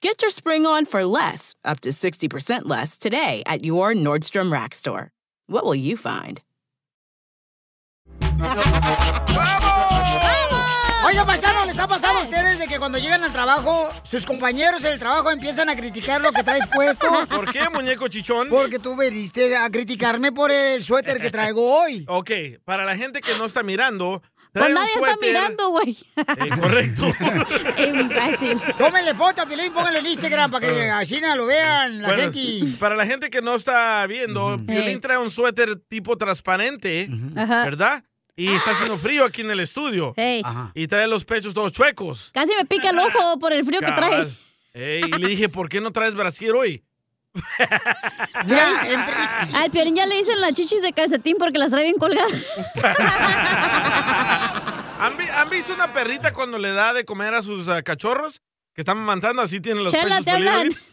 Get your spring on for less, up to 60% less, today at your Nordstrom Rack store. What will you find? Oiga, paisano, ¿les ha pasado a ustedes de que cuando llegan al trabajo, sus compañeros en el trabajo empiezan a criticar lo que traes puesto? ¿Por qué, muñeco chichón? Porque tú veniste a criticarme por el suéter que traigo hoy. Ok, para la gente que no está mirando. Pues nadie está mirando, güey. Eh, correcto. Imbécil. Tómenle foto a Pilín, pónganle en Instagram para que así no lo vean la Bueno, gente. para la gente que no está viendo, Violín trae un suéter tipo transparente. ¿verdad? Y está haciendo frío aquí en el estudio. Hey. Y trae los pechos todos chuecos. Casi me pica el ojo por el frío que trae. Ey, y le dije, ¿por qué no traes brasier hoy? Al Piolín ya le dicen las chichis de calcetín porque las trae bien colgadas. ¿Han, vi- han visto una perrita cuando le da de comer a sus ah, cachorros? Que están mamantando, así tienen los Chela, pechos te hablan. peludos.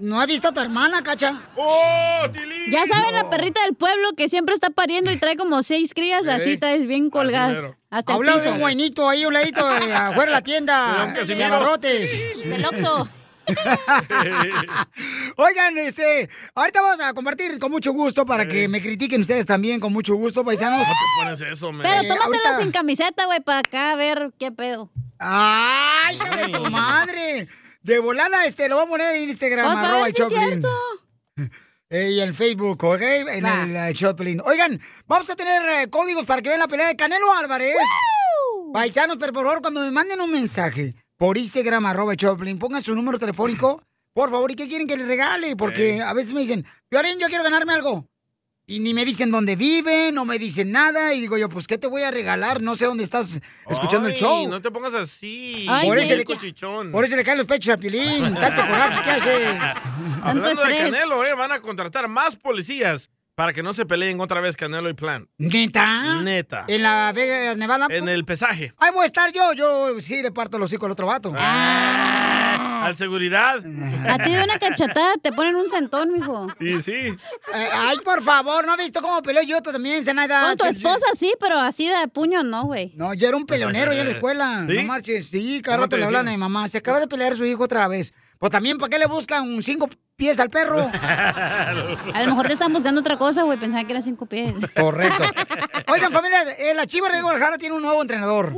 ¿No has visto a tu hermana, cacha? ¡Oh, Ya saben, la perrita del pueblo que siempre está pariendo y trae como seis crías, así traes bien colgadas. mero. Hasta el Habla de piso. un guainito ahí, un ladito de afuera de la De tienda. don De Casimiro. abarrotes. Del Oxxo. Oigan, este, ahorita vamos a compartir con mucho gusto para que me critiquen ustedes también con mucho gusto, paisanos. ¿Cómo te pones eso, man? Pero tómatela ahorita- sin camiseta, güey, para acá a ver qué pedo. ¡Ay, hija de tu madre! De volada, este, lo voy a poner en Instagram, Vamos a arroba ver el si es cierto. Eh, y en Facebook, ¿ok? En Va. el Choplin. Oigan, vamos a tener eh, códigos para que vean la pelea de Canelo Álvarez. Paisanos, pero por favor, cuando me manden un mensaje por Instagram, arroba Choplin, pongan su número telefónico, por favor, ¿y qué quieren que les regale? Porque a veces me dicen, Piorín, yo quiero ganarme algo. Y ni me dicen dónde viven, no me dicen nada. Y digo yo, pues, ¿qué te voy a regalar? No sé dónde estás escuchando el show. No te pongas así. por, eso le, por eso le caen los pechos a Piolín. Tanto coraje que hace. Hablando de Canelo, eh, van a contratar más policías para que no se peleen otra vez Canelo y Plan. ¿Neta? Neta. En la Vegas, Nevada. En el pesaje. Ahí voy a estar yo. Yo sí le parto los hocico al otro vato. Al seguridad. A ti de una cachetada te ponen un centón, mijo. Y sí. Eh, ay, por favor, ¿no has visto cómo peleó yo también, Zenaida? Con tu esposa sí, pero así de puño no, güey. No, yo era un peleonero ya en la escuela. ¿Sí? No marches. Sí, cada ¿Cómo rato te le hablan a mi mamá. Se acaba de pelear su hijo otra vez. Pues también, ¿para qué le buscan cinco pies al perro? A lo mejor te están buscando otra cosa, güey. Pensaba que eran cinco pies. Correcto. Oigan, familia, eh, la Chivas de Guadalajara tiene un nuevo entrenador.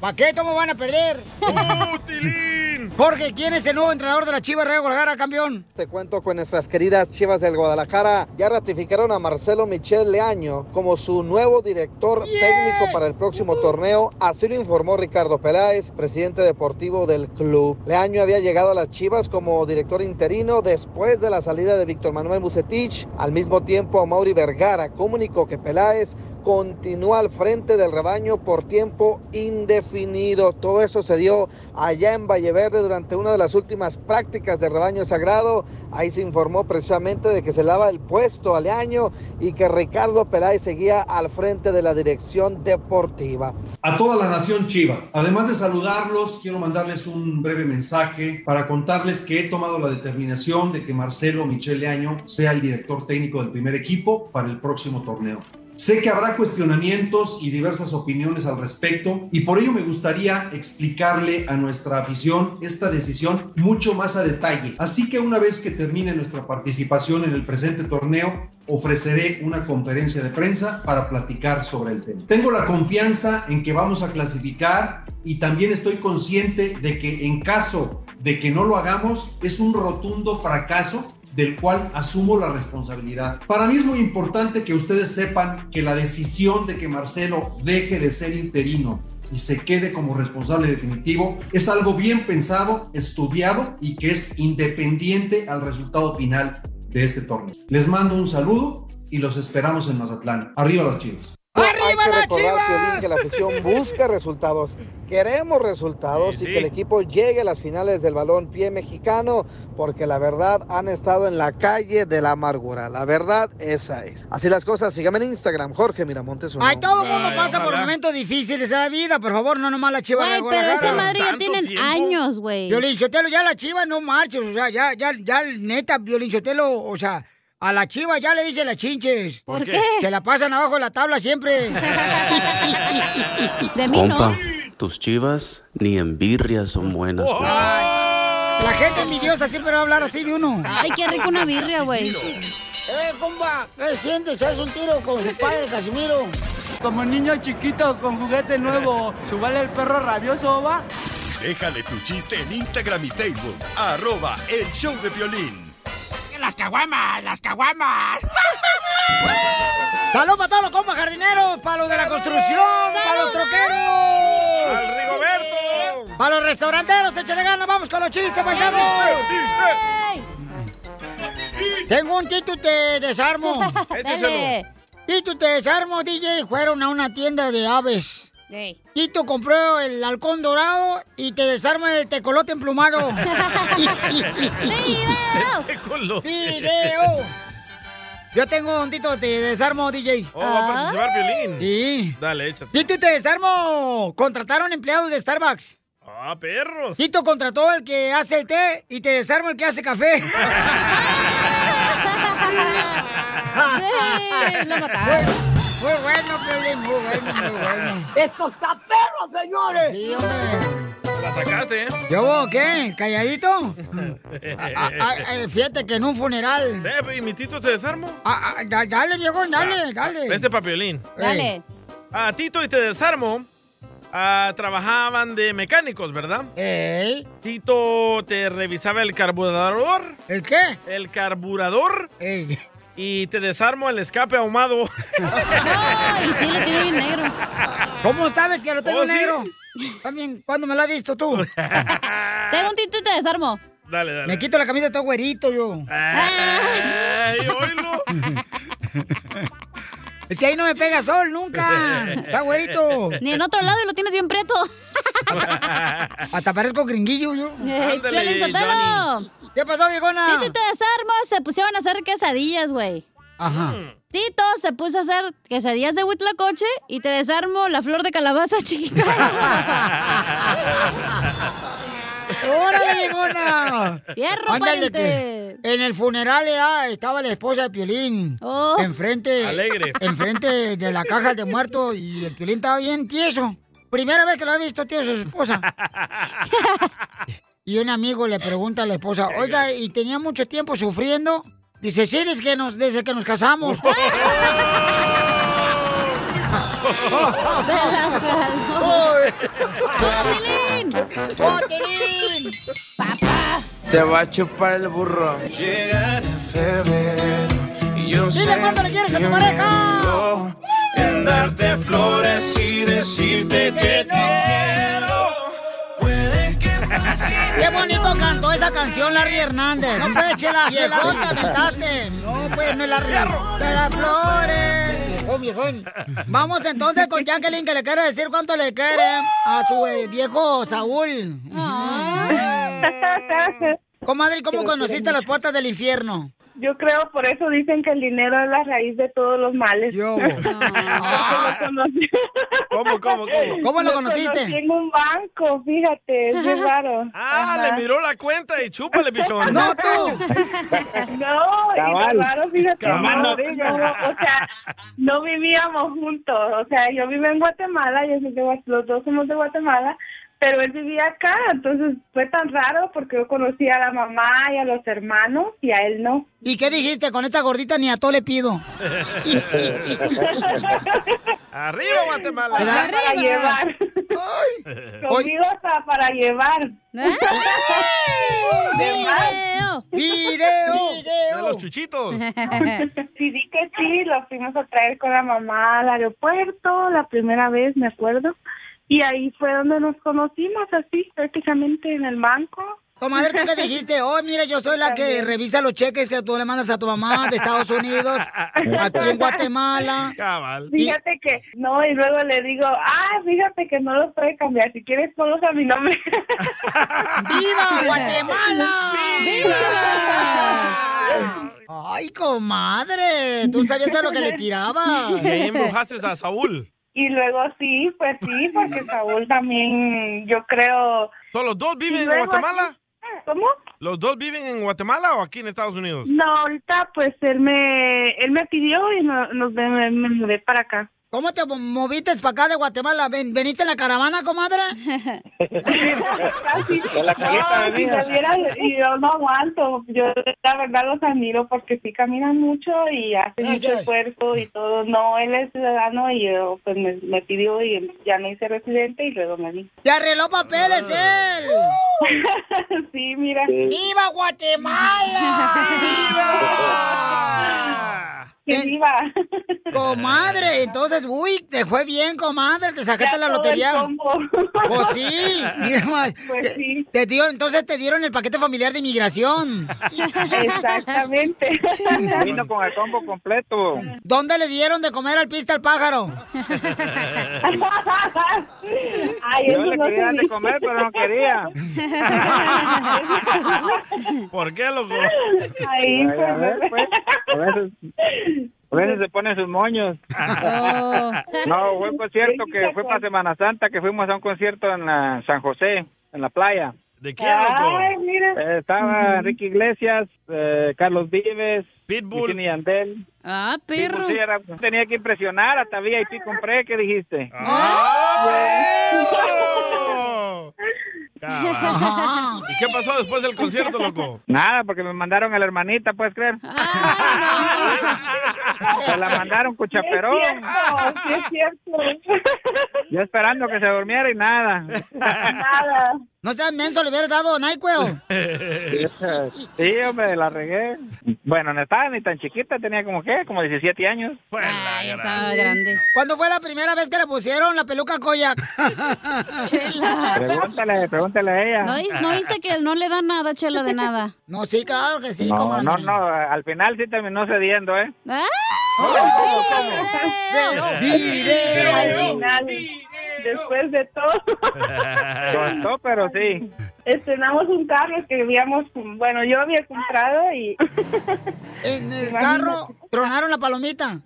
¿Para qué? ¿Cómo van a perder? Jorge, ¿quién es el nuevo entrenador de la Chivas de Guadalajara, campeón? Te cuento con nuestras queridas Chivas del Guadalajara. Ya ratificaron a Marcelo Michel Leaño como su nuevo director técnico para el próximo torneo. Así lo informó Ricardo Peláez, presidente deportivo del club. Leaño había llegado a las Chivas como director interino después de la salida de Víctor Manuel Bucetich. Al mismo tiempo, Mauri Vergara comunicó que Peláez continúa al frente del rebaño por tiempo indefinido. Todo eso se dio allá en Valle Verde durante una de las últimas prácticas del rebaño sagrado. Ahí se informó precisamente de que se lava el puesto al año y que Ricardo Peláez seguía al frente de la dirección deportiva. A toda la nación Chiva. Además de saludarlos, quiero mandarles un breve mensaje para contarles que he tomado la determinación de que Marcelo Michele Año sea el director técnico del primer equipo para el próximo torneo. Sé que habrá cuestionamientos y diversas opiniones al respecto y por ello me gustaría explicarle a nuestra afición esta decisión mucho más a detalle. Así que una vez que termine nuestra participación en el presente torneo, ofreceré una conferencia de prensa para platicar sobre el tema. Tengo la confianza en que vamos a clasificar y también estoy consciente de que en caso de que no lo hagamos, es un rotundo fracaso del cual asumo la responsabilidad. Para mí es muy importante que ustedes sepan que la decisión de que Marcelo deje de ser interino y se quede como responsable definitivo es algo bien pensado, estudiado y que es independiente al resultado final de este torneo. Les mando un saludo y los esperamos en Mazatlán. Arriba las chivas. Hay que recordar, Piolín, que la afición busca resultados. Queremos resultados Sí, y sí. que el equipo llegue a las finales del balón pie mexicano, porque la verdad han estado en la calle de la amargura. La verdad, esa es. Así las cosas, síganme en Instagram, Jorge Miramontes. Ay, todo el mundo Ay, pasa por momentos difíciles en la vida, por favor, no nomás la chiva Güey, pero esa madre ya ¿Tanto tienen tiempo? años, güey. Violín ya la chiva no marches, o sea, ya, ya, ya, neta, Violín o sea, a la chiva ya le dicen las chinches. ¿Por qué? Que la pasan abajo de la tabla siempre. De mí no. Compa, tus chivas ni en birria son buenas. Oh. Ay, la gente envidiosa siempre va a hablar así de uno. Ay, qué rico una birria, güey. Eh, compa, ¿qué sientes? ¿Haz un tiro con su padre, Casimiro? Como niño chiquito con juguete nuevo, ¿subale el perro rabioso, va? Déjale tu chiste en Instagram y Facebook. Arroba El Show de Violín. ¡Las caguamas! ¡Las caguamas! ¡Salud para todos los compas jardineros! ¡Para los de la construcción! ¡Para los troqueros! ¡Al Rigoberto! ¡Para los restauranteros! ¡Échale ganas! ¡Vamos con los chistes, paisanos! Tengo un Tito te desarmo. Dale. Tito te desarmo, DJ. Fueron a una tienda de aves. Ey. Tito compró el halcón dorado y te desarma el tecolote emplumado. Colo. ¡Video! Yo tengo un Tito te desarmo, DJ. Oh, va a participar Violín. Sí. Dale, échate. Tito te desarmo. Contrataron empleados de Starbucks. Ah, perros. Tito contrató al que hace el té y te desarma el que hace café. Lo mataron. Muy bueno, Piolín, muy bueno, muy bueno. ¡Esto está perro, señores! Sí, hombre. La sacaste, ¿eh? ¿Yo qué? ¿Calladito? Ah, ah, ah, eh, fíjate que en un funeral. ¿y mi tito te desarmo? Da- dale, viejo, dale, dale. Este papiolín. Dale. A Tito y te desarmo. ah, trabajaban de mecánicos, ¿verdad? Ey, Tito te revisaba el carburador. ¿El qué? El carburador. Ey. Y te desarmo el escape ahumado. Ay, sí, lo tiene bien negro. ¿Cómo sabes que lo tengo ¿Oh, sí? negro? También, ¿cuándo me lo has visto tú? Tengo un tito y te desarmo. Dale, dale. Me quito la camisa todo güerito yo. Ay, oílo. Es que ahí no me pega sol nunca. Está güerito. Ni en otro lado y lo tienes bien preto. Hasta parezco gringuillo yo. Ey, Ándale, Sotelo. ¿Qué pasó, viejona? Tito y te desarmo. Se pusieron a hacer quesadillas, güey. Ajá. Tito se puso a hacer quesadillas de huitlacoche y te desarmo la flor de calabaza chiquita. ¡Órale, viejona! ¡Fierro, Ándale, pariente! que en el funeral ya estaba la esposa de Piolín. Oh. Enfrente. Alegre. Enfrente de la caja de muerto y el Piolín estaba bien tieso. Primera vez que lo he visto tieso su esposa. y un amigo le pregunta a la esposa, oiga, ¿y tenía mucho tiempo sufriendo? Dice, sí, desde que nos, desde que nos casamos. Se la ¡Oh, Piolín! Te va a chupar el burro. Dile cuánto le quieres a tu pareja. En darte flores y decirte que te quiero. Puede que Qué bonito cantó esa canción Larry Hernández. No, pues, chela, viejón, te aventaste. No, pues, no es Larry. De las flores. Viejón, viejón. Vamos entonces con Jacqueline, que le quiere decir cuánto le quiere a su eh, viejo Saúl. Comadre, ¿cómo conociste las puertas del infierno? Yo creo, por eso dicen que el dinero es la raíz de todos los males. Yo. Lo conocí. ¿Cómo, cómo, cómo? ¿Cómo lo conociste? conocí en un banco, fíjate, es raro. Ah, Ajá. le miró la cuenta y chúpale, pichón. No, tú. No, y Cabal. lo raro, fíjate, no, yo, o sea, no vivíamos juntos, o sea, yo vivo en Guatemala, yo soy de los dos somos de Guatemala, pero él vivía acá, entonces fue tan raro porque yo conocí a la mamá y a los hermanos y a él no. ¿Y qué dijiste? Con esta gordita ni a todo le pido. Arriba, Guatemala. ¿Verdad? Para llevar. Ay. Conmigo hasta para llevar. ¡Video! ¡Video! De los chuchitos. Sí, di que sí, lo fuimos a traer con la mamá al aeropuerto, la primera vez, me acuerdo. Y ahí fue donde nos conocimos, así, prácticamente en el banco. Comadre, ¿tú qué dijiste? Oh, mira, yo soy la que revisa los cheques que tú le mandas a tu mamá de Estados Unidos, aquí en Guatemala. Cabal. Fíjate que, no, y luego le digo, ah, fíjate que no los puede cambiar, si quieres ponlos a mi nombre. ¡Viva Guatemala! ¡Viva! Ay, comadre, tú sabías a lo que le tiraba. Y ahí embrujaste a Saúl. Y luego sí, pues sí, porque Saúl también, yo creo... ¿Son los dos viven en Guatemala? aquí- ¿Cómo? ¿Los dos viven en Guatemala o aquí en Estados Unidos? No, ahorita pues él me, él me pidió y no- nos me, me mudé para acá. ¿Cómo te moviste para acá de Guatemala? Ven- ¿Veniste en la caravana, comadre? Casi. Con la colita de No, si y yo no aguanto. Yo la verdad los admiro porque sí caminan mucho y hacen Ay, mucho esfuerzo y todo. No, él es ciudadano y yo pues me, me pidió y ya me hice residente y luego me di. ¡Te arregló papeles él! sí, mira. ¡Viva Guatemala! Que Eh, viva. Comadre, entonces, uy, te fue bien, comadre, te sacaste Ya la todo el lotería. combo. Pues sí, mira más. Pues te, sí. te dieron, entonces te dieron el paquete familiar de inmigración. Exactamente. Vino con el combo completo. ¿Dónde le dieron de comer al pista al pájaro? Ay, Yo eso le no quería de comer, pero no quería. ¿Por qué, loco? Ay, Ay, a ver, pues, a veces, a veces se ponen sus moños. Oh. No, fue por cierto que fue para Semana Santa que fuimos a un concierto en la San José, en la playa. ¿De quién, loco? Ay, mira. Eh, estaba Enrique Iglesias, eh, Carlos Vives, Pitbull. Wisin y Yandel. Ah, Sí, perro. pues sí, era- tenía que impresionar, hasta VIP compré, ¿qué dijiste? ¡Ah, Ajá. ¿Y qué pasó después del concierto, loco? Nada, porque me mandaron a la hermanita, ¿puedes creer? Se la mandaron con Sí es chaperón. cierto, sí es cierto. Yo esperando que se durmiera y nada. Nada. No seas menso, le hubieras dado NyQuil. Sí, hombre, la regué. Bueno, no estaba ni tan chiquita, tenía como, ¿qué? Como 17 años. Pues Ah, ya estaba grande. ¿Cuándo fue la primera vez que le pusieron la peluca Koyak? Chela. Pregúntale, pregúntale a ella. ¿No, ¿No viste que no le dan nada, Chela, de nada? No, sí, claro que sí, No, comadre. no, no, al final sí terminó cediendo, ¿eh? ¡Ah! Final, después de todo, Costó, pero sí. estrenamos un carro que habíamos, bueno, yo había comprado y En el carro tronaron la palomita.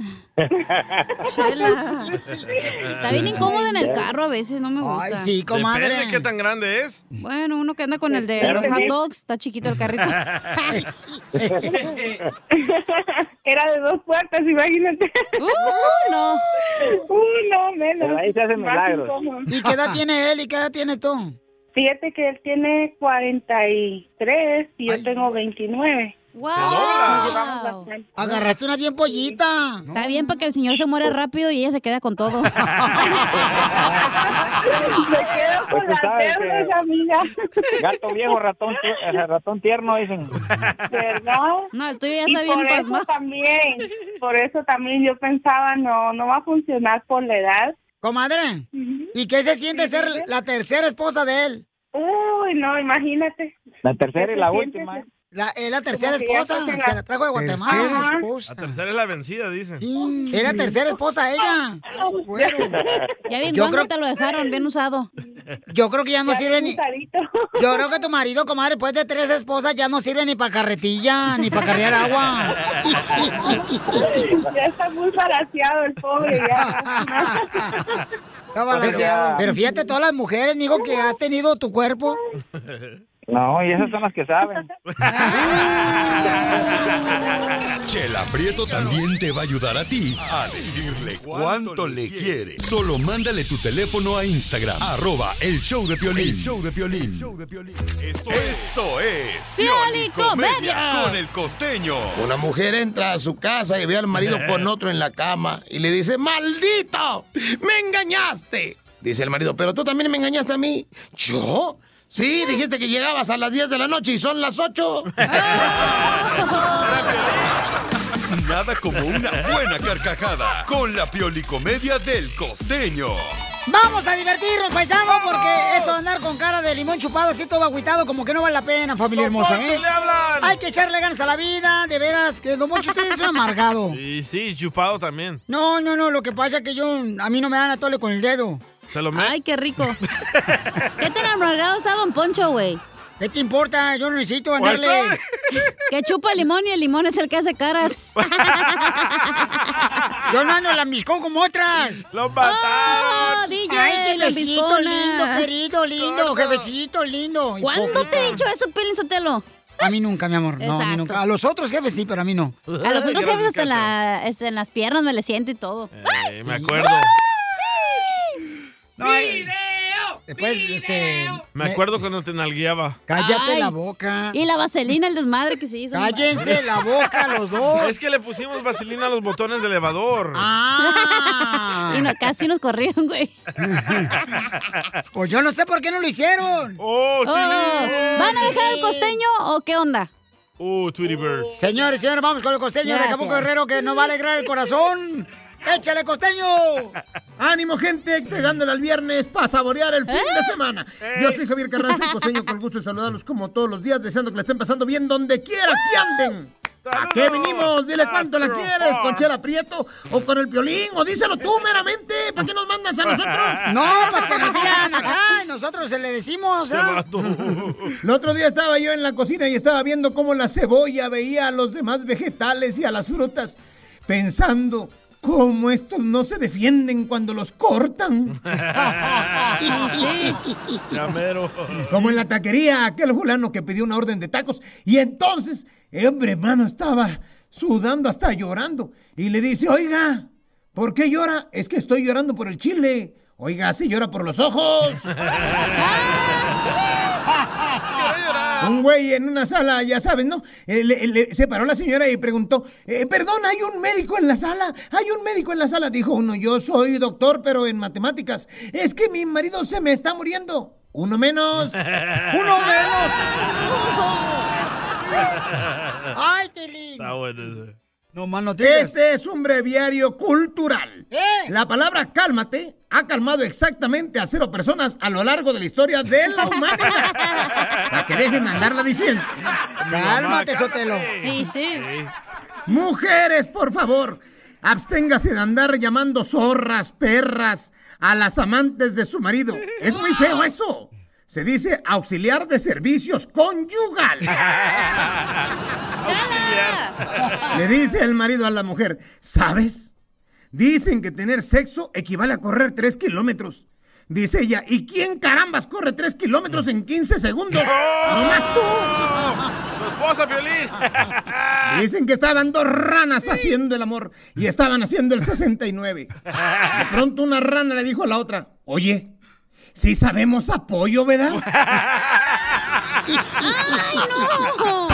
Chela. Está bien incómodo en el carro a veces, no me gusta. Ay, sí, Depende comadre. de qué tan grande es. Bueno, uno que anda con el de Claro los hot sí. dogs, está chiquito el carrito. era de dos puertas, imagínate. ¡Uh, no! Uy, no, menos. Pero ahí se hacen milagros. ¿Y qué edad tiene él y qué edad tiene tú? Fíjate que él tiene 43 y yo Ay. tengo 29. ¡Wow! Agarraste una bien pollita. Está bien para que el señor se muera rápido y ella se queda con todo. Me quedo con Pues las amiga. Gato viejo, ratón, eh, ratón tierno, dicen. ¿Verdad? No, el tuyo ya Y está bien por eso también, por eso también yo pensaba, no, no va a funcionar por la edad. Comadre, ¿y qué se siente ser la tercera esposa de él? Uy, no, imagínate. La tercera y la ¿Qué se siente última. ser- La, es la tercera esposa, se la- trajo de Guatemala. Ajá. La tercera es la vencida, dicen. Sí, era tercera esposa ella. Bueno, Ya bien Yo creo- te lo dejaron, bien usado. yo creo que ya no Ya sirve ni... Yo creo que tu marido, comadre, después de tres esposas ya no sirve ni para carretilla, ni para carrear agua. ya está muy palaciado el pobre, ya. Está balanceado. Pero fíjate, todas las mujeres, mijo, que has tenido tu cuerpo. No, y esas son las que saben. Chela Prieto también te va a ayudar a ti a decirle cuánto le quiere. Solo mándale tu teléfono a Instagram, arroba el show de Piolín. show de Piolín. Esto, esto es Pioli Comedia Comedia. con el costeño. Una mujer entra a su casa y ve al marido con otro en la cama y le dice, ¡Maldito! ¡Me engañaste! Dice el marido, pero tú también me engañaste a mí. ¿Yo? Sí, dijiste que llegabas a las 10 de la noche y son las 8. Nada como una buena carcajada con la piolicomedia del costeño. Vamos a divertirnos, paisano, porque eso andar con cara de limón chupado así todo agüitado, como que no vale la pena, familia hermosa, ¿eh? le hablan! Hay que echarle ganas a la vida, de veras, que Don Moncho usted es un amargado. Y sí, chupado también. No, no, no, lo que pasa es que yo, a mí no me dan a tole con el dedo. Ay, qué rico. ¿Qué tan amargado está Don Poncho, güey? ¿Qué te importa? Yo no necesito andarle... Que chupa el limón y el limón es el que hace caras. Yo no ando la miscón como otras. ¡Lo ¡Oh, DJ, Ay, jefecito biscona! lindo, querido, lindo, jefecito lindo. ¿Cuándo te he dicho eso, Pelín Sotelo? A mí nunca, mi amor. No, a mí nunca. A los otros jefes sí, pero a mí no. A los otros jefes hasta en, la- este, en las piernas me le siento y todo. Eh, me acuerdo. No, eh, Después, este... Me acuerdo cuando te nalgueaba. Cállate Ay. la boca. Y la vaselina, el desmadre que se hizo. Cállense la boca los dos. Es que le pusimos vaselina a los botones del elevador. Ah. Y no, casi nos corrieron, güey. Pues yo no sé por qué no lo hicieron. ¡Oh, Oh, ¿Van a dejar el costeño o qué onda? ¡Oh, Tweety Bird! Señores, señores, vamos con el costeño de. Acapulco Guerrero que nos va a alegrar el corazón. ¡Échale, costeño! Ánimo, gente, pegándole al viernes para saborear el fin de semana. Yo soy Javier Carranza, el costeño, con el gusto de saludarlos como todos los días, deseando que le estén pasando bien donde quiera que anden. ¿A qué venimos? Dile cuánto la quieres, con Chela Prieto o con el Piolín, o díselo tú meramente. ¿Para qué nos mandas a nosotros? No, pues que nos digan acá y nosotros se le decimos. ¿ah? El otro día estaba yo en la cocina y estaba viendo cómo la cebolla veía a los demás vegetales y a las frutas, pensando cómo estos no se defienden cuando los cortan. Mero. Como en la taquería, aquel fulano que pidió una orden de tacos y entonces, el hombre hermano estaba sudando hasta llorando y le dice, oiga, ¿por qué llora? Es que estoy llorando por el chile. Oiga, si llora por los ojos. Un güey en una sala, ya sabes, ¿no? Eh, le- le- se paró la señora y preguntó, eh, perdón, ¿hay un médico en la sala? ¿Hay un médico en la sala? Dijo uno, yo soy doctor, pero en matemáticas. Es que mi marido se me está muriendo. Uno menos. ¡Uno menos! ¡Ay, Tilín! Está bueno ese. No más. Este es un breviario cultural. ¿Eh? La palabra cálmate ha calmado exactamente a cero personas a lo largo de la historia de la humanidad. Para que dejen de andarla diciendo. Cálmate, Sotelo. Sí, sí. Mujeres, por favor, absténgase de andar llamando zorras, perras a las amantes de su marido. Es muy feo eso. Se dice auxiliar de servicios conyugal. Le dice el marido a la mujer, ¿sabes? Dicen que tener sexo equivale a correr tres kilómetros. Dice ella, ¿y quién carambas corre tres kilómetros en 15 segundos? ¡Nomás tú! ¡Tu esposa, Piolín! Dicen que estaban dos ranas haciendo el amor y estaban haciendo el 69. De pronto una rana le dijo a la otra, oye, sí sabemos apoyo, ¿verdad? ¡Ay, no!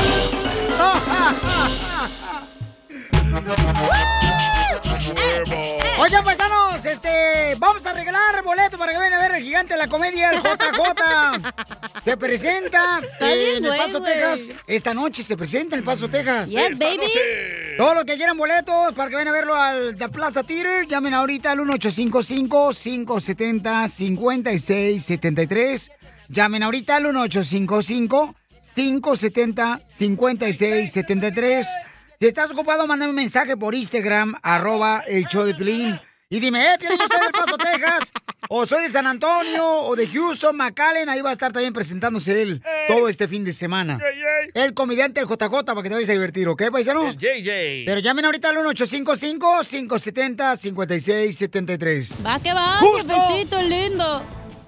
Oigan, paisanos, este, vamos a regalar boleto para que vayan a ver el gigante de la comedia, el JJ. Se presenta eh, en El Paso. Texas. Esta noche se presenta en El Paso, Texas. Yes, baby. Todos los que quieran boletos para que vayan a verlo al The Plaza Theater, llamen ahorita al 1855-570-5673. Llamen ahorita al 1855-570-5673. Si estás ocupado, mándame un mensaje por Instagram, arroba el show de Pilín. Y dime, eh, Piolín, ¿yo soy del Paso, Texas? O soy de San Antonio, o de Houston, McAllen. Ahí va a estar también presentándose él todo este fin de semana. El comediante, el JJ, para que te vayas a divertir, ¿ok, paisano? El JJ. Pero llamen ahorita al 1855-570-5673. Va que va, ¡Justo! jefecito lindo.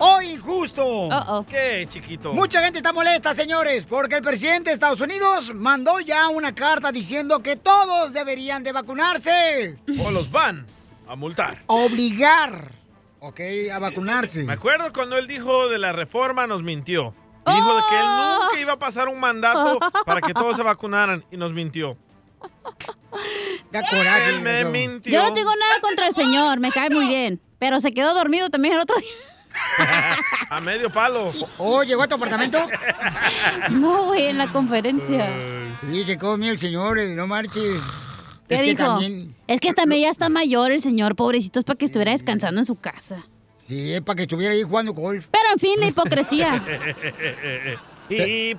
¡Oh, injusto! Uh-oh. ¿Qué, chiquito? Mucha gente está molesta, señores, porque el presidente de Estados Unidos mandó ya una carta diciendo que todos deberían de vacunarse. O los van a multar. Obligar, ¿ok? A vacunarse. Me acuerdo cuando él dijo de la reforma, nos mintió. Dijo de que él nunca iba a pasar un mandato para que todos se vacunaran y nos mintió. Da coraje. Él me mintió. Yo no tengo nada contra el señor, me cae muy bien. Pero se quedó dormido también el otro día. A medio palo. Oh, ¿llegó a tu apartamento? No, güey, en la conferencia. Sí, se comió el señor, no marches. ¿Qué Es que dijo? también- Es que también ya está mayor el señor, pobrecito, es para que estuviera descansando en su casa. Sí, es para que estuviera ahí jugando golf. Pero en fin, la hipocresía. Y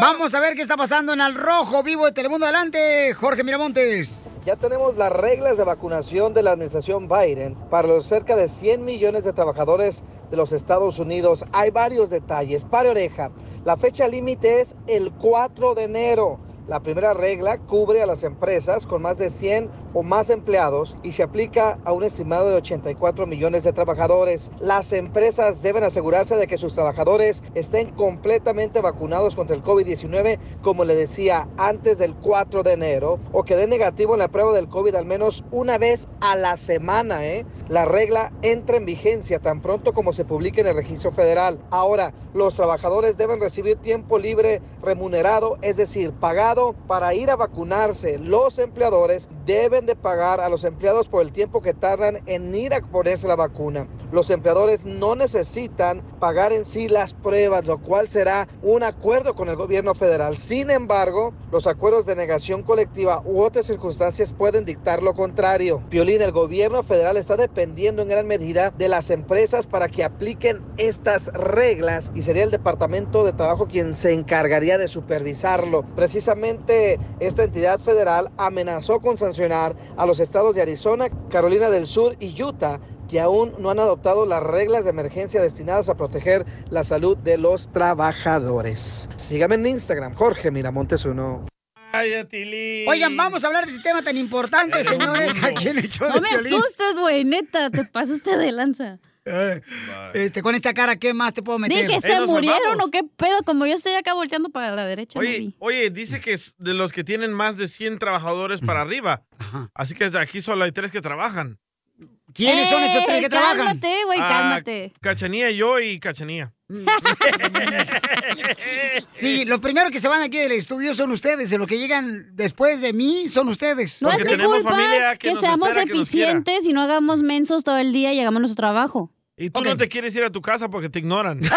Vamos a ver qué está pasando en Al Rojo Vivo de Telemundo. Adelante, Jorge Miramontes. Ya tenemos las reglas de vacunación de la administración Biden para los cerca de 100 millones de trabajadores de los Estados Unidos. Hay varios detalles. Pare oreja. La fecha límite es el 4 de enero. La primera regla cubre a las empresas con más de 100 o más empleados y se aplica a un estimado de 84 millones de trabajadores. Las empresas deben asegurarse de que sus trabajadores estén completamente vacunados contra el COVID-19, como le decía, antes del 4 de enero, o que dé negativo en la prueba del COVID al menos una vez a la semana. ¿eh? La regla entra en vigencia tan pronto como se publique en el registro federal. Ahora, los trabajadores deben recibir tiempo libre remunerado, es decir, pagado para ir a vacunarse. Los empleadores deben de pagar a los empleados por el tiempo que tardan en ir a ponerse la vacuna. Los empleadores no necesitan pagar en sí las pruebas, lo cual será un acuerdo con el gobierno federal. Sin embargo, los acuerdos de negación colectiva u otras circunstancias pueden dictar lo contrario. Piolín, el gobierno federal está dependiendo en gran medida de las empresas para que apliquen estas reglas y sería el Departamento de Trabajo quien se encargaría de supervisarlo. Precisamente esta entidad federal amenazó con sancionar a los estados de Arizona, Carolina del Sur y Utah que aún no han adoptado las reglas de emergencia destinadas a proteger la salud de los trabajadores. Sígame en Instagram, Jorge Miramontes uno. Ay, Atili. Oigan, vamos a hablar de ese tema tan importante, señores, aquí en el show No de me Piolín. asustes, güey, neta, te pasaste de lanza. Eh, Este, con esta cara, ¿qué más te puedo meter? Dije, ¿se murieron o qué pedo? Como yo estoy acá volteando para la derecha, Oye, oye, dice que es de los que tienen más de 100 trabajadores para arriba. Así que aquí solo hay tres que trabajan. ¿Quiénes son esos tres que trabajan? Cálmate, güey, Ah, cálmate. Cachanía, yo y Cachanía. Sí, los primeros que se van aquí del estudio son ustedes, de los que llegan después de mí son ustedes. No es mi culpa que, seamos eficientes y no hagamos mensos todo el día y hagamos nuestro trabajo. Y tú no te quieres ir a tu casa porque te ignoran.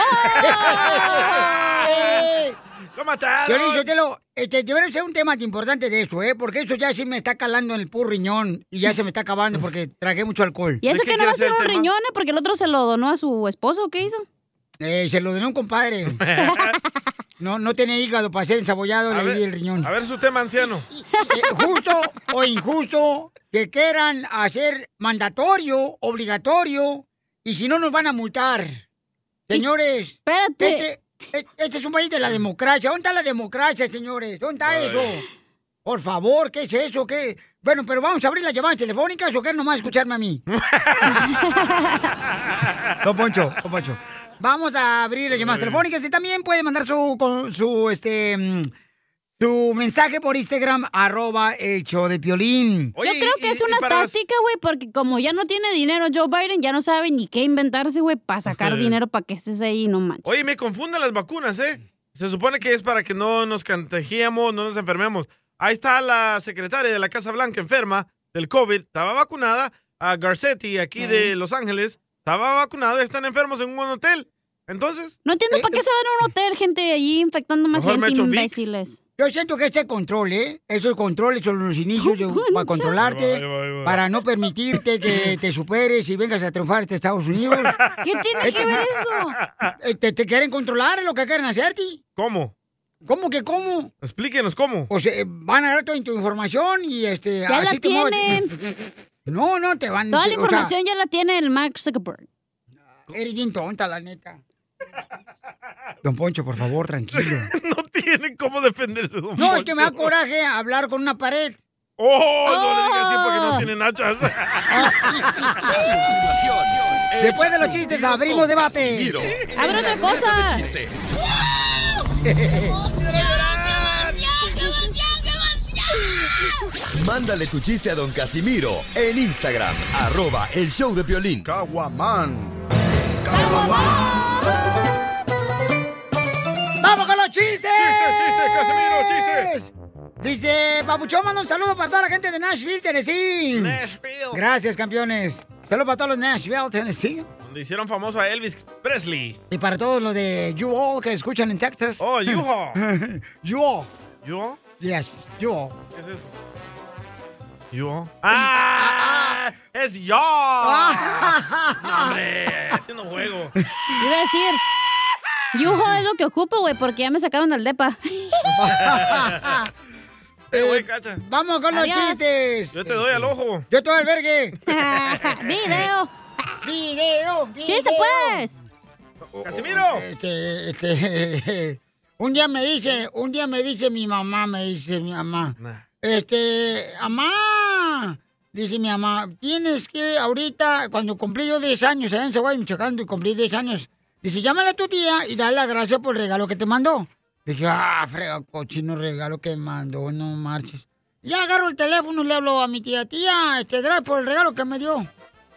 ¡Lo mataron! Piolín, Sotelo, este, debería ser un tema importante de eso, ¿eh? Porque eso ya sí me está calando en el puro riñón y ya se me está acabando porque tragué mucho alcohol. Y eso que no va a ser un riñón, ¿eh? Porque el otro se lo donó a su esposo, ¿qué hizo? Eh, se lo donó un compadre. No, no tenía hígado para ser ensabollado, A le di el riñón. A ver su tema, anciano. Eh, justo o injusto que quieran hacer mandatorio, obligatorio, y si no nos van a multar. Señores, espérate. Este, este es un país de la democracia. ¿Dónde está la democracia, señores? ¿Dónde está eso? Por favor, ¿qué es eso? ¿Qué? Bueno, pero vamos a abrir las llamadas telefónicas o qué nomás escucharme a mí. Don Poncho, Don Poncho. Vamos a abrir las llamadas telefónicas y también puede mandar su, con su, este, su mensaje por Instagram, arroba el show de Piolín. Yo creo que es una táctica, güey, porque como ya no tiene dinero Joe Biden, ya no sabe ni qué inventarse, güey, para sacar dinero para que estés ahí, no manches. Oye, me confunden las vacunas, ¿eh? Se supone que es para que no nos contagiemos, no nos enfermemos. Ahí está la secretaria de la Casa Blanca enferma del COVID, estaba vacunada. A Garcetti, aquí de Los Ángeles, estaba vacunado y están enfermos en un hotel. Entonces. No entiendo para qué se van a un hotel, gente allí infectando más gente, imbéciles. Yo siento que ese control, ¿eh? Esos controles son los inicios de- para controlarte, Ahí va, ahí va, ahí va. para no permitirte que te superes y vengas a triunfar a Estados Unidos. ¿Qué tiene que ver eso? Eh, Te, te quieren controlar lo que quieren hacerte. ¿Cómo? ¿Cómo que cómo? Explíquenos cómo. O sea, van a dar toda tu información y este... Ya la así tienen. No, no, te van... Toda la o sea, información ya la tiene el Mark Zuckerberg. Eres bien tonta, la neta. Don Poncho, por favor, tranquilo. no tiene cómo defenderse, don No, es que Poncho. me da coraje hablar con una pared. ¡Oh! No le digas así porque no tienen hachas. Después de los chistes, abrimos debate. Casimiro. ¡Abre otra cosa! Mándale tu chiste a don Casimiro en Instagram, arroba el show de violín. Caguaman. ¡Vamos con los chistes! ¡Chiste, chiste, Casimiro, chiste! Dice, Papuchón, manda un saludo para toda la gente de Nashville, Tennessee. Nashville. Gracias, campeones. Saludos para todos los de Nashville, Tennessee. Donde hicieron famoso a Elvis Presley. Y para todos los de U-All que escuchan en Texas. Oh, U-Haul. U-All. ¿Yo? Yes, U-All. ¿Qué es eso? ¿Yo? ¡Ah! ¡Es yo! No, hombre, haciendo juego. Iba a decir, Yujo es lo que ocupo, güey, porque ya me sacaron al depa. Eh, güey, cacha. Vamos con los chistes. Yo te doy al ojo. Yo te doy albergue. Video. Video, video. ¡Chiste, pues! ¡Casimiro! Este, este, un día me dice, un día me dice mi mamá, me dice mi mamá, este, mamá, dice mi mamá, tienes que ahorita, cuando cumplí yo 10 años, allá en Zaguay, Michoacán, y cumplí 10 años, dice, llámale a tu tía y dale las gracias por el regalo que te mandó. Dije, ah, frega, cochino regalo que me mandó, no marches. Ya agarro el teléfono y le hablo a mi tía, tía, este, gracias por el regalo que me dio.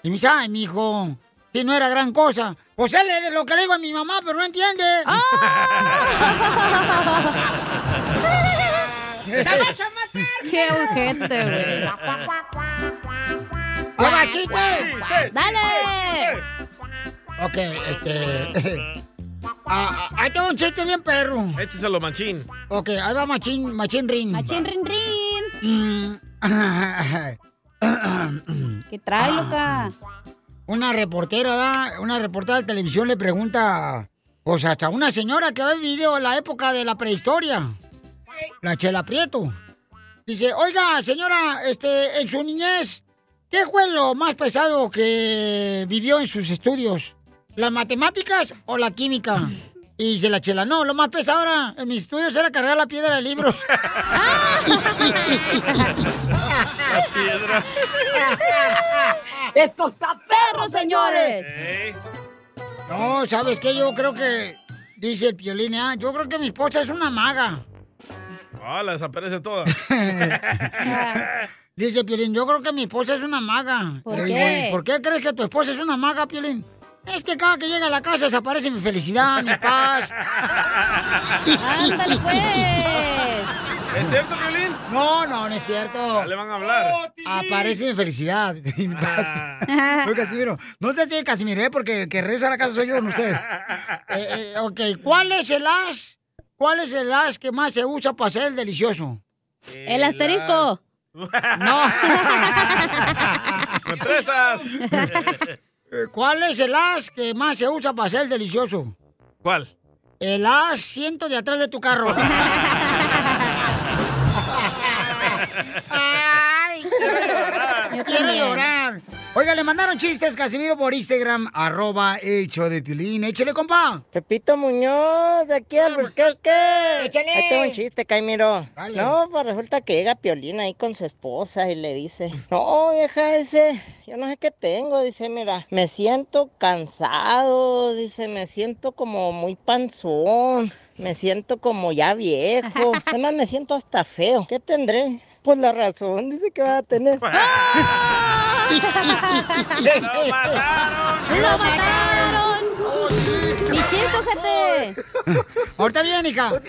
Y me dice, ay, mi hijo, si no era gran cosa. Pues él es lo que le digo a mi mamá, pero no entiende. ¡Te vas a matar! ¡Qué ojete, güey! ¡Ya va, chiste! ¡Dale! Ok, este... ah, ah, ahí tengo un chiste bien perro. Écheselo, machín. Ok, ahí va Machín, Machín Rin. Machín rin rin. Mm. ¿Qué trae, loca? Una reportera, ¿verdad? una reportera de televisión le pregunta, pues hasta una señora que ha vivido la época de la prehistoria, la Chela Prieto. Dice, oiga, señora, este, en su niñez, ¿qué fue lo más pesado que vivió en sus estudios? ¿Las matemáticas o la química? Y dice la Chela, no, lo más pesado era, en mis estudios era cargar la piedra de libros. La piedra. ¡Esto está perro, señores! No, ¿sabes qué? Yo creo que, dice el piolín, ah, yo creo que mi esposa es una maga. Ah, la desaparece toda. Dice Piolín, yo creo que mi esposa es una maga. ¿Por qué? digo, "¿Y ¿Por qué crees que tu esposa es una maga, Piolín? Es que cada que llega a la casa desaparece mi felicidad, mi paz. ¡Ándale, pues! ¿Es cierto, Violín? No, no, no es cierto. Ya le van a hablar. Aparece mi felicidad y mi paz. Soy Casimiro. No sé si es Casimiro, ¿eh? Porque el que regresa a la casa soy yo con ustedes. Eh, eh, ok, ¿cuál es el as? ¿Cuál es el as que más se usa para hacer el delicioso? El asterisco. No. Eh, ¿Cuál es el as que más se usa para hacer el delicioso? ¿Cuál? El asiento de atrás de tu carro. Ay, quiero llorar. Yo Quiero llorar. Oiga, le mandaron chistes, Casimiro, por Instagram, arroba el show de Piolín. Échale, compa. Pepito Muñoz, de aquí al Burquerque. Échale. Ahí tengo un chiste, Caimiro. Dale. No, pues resulta que llega Piolín ahí con su esposa y le dice, no, vieja, dice, yo no sé qué tengo, dice, mira, me siento cansado, dice, me siento como muy panzón, me siento como ya viejo, además me siento hasta feo, ¿qué tendré? Pues la razón, dice que va a tener. ¡Lo mataron! ¡Lo mataron! ¡Mi chiste, ojete! Ahorita bien, hija.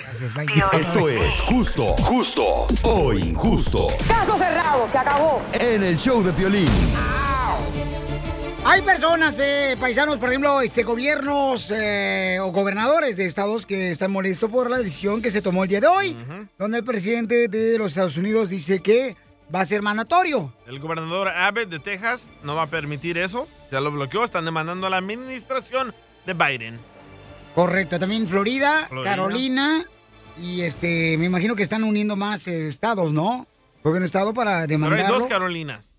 Esto es justo, justo o injusto. Caso cerrado, se acabó. En el show de Piolín. Hay personas, eh, paisanos, por ejemplo, este, gobiernos eh, o gobernadores de estados que están molestos por la decisión que se tomó el día de hoy, donde el presidente de los Estados Unidos dice que va a ser mandatorio. El gobernador Abbott de Texas no va a permitir eso. Ya lo bloqueó. Están demandando a la administración de Biden. Correcto, también Florida, Florida. Carolina y este, me imagino que están uniendo más eh, estados, ¿no? Gobierno de estado para Pero hay dos Carolinas.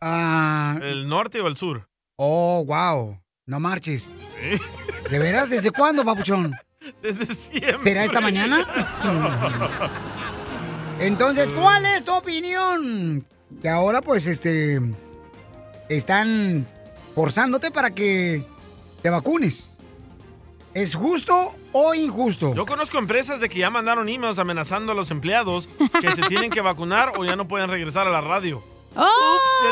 Ah, El norte o el sur. oh, wow, no marches. Sí. ¿De veras? ¿Desde cuándo, papuchón? Desde siempre. ¿Será esta mañana? Entonces, ¿cuál es tu opinión? Que ahora, pues, este, están forzándote para que te vacunes. ¿Es justo o injusto? Yo conozco empresas de que ya mandaron emails amenazando a los empleados que se tienen que vacunar o ya no pueden regresar a la radio. ¡Oh! Ya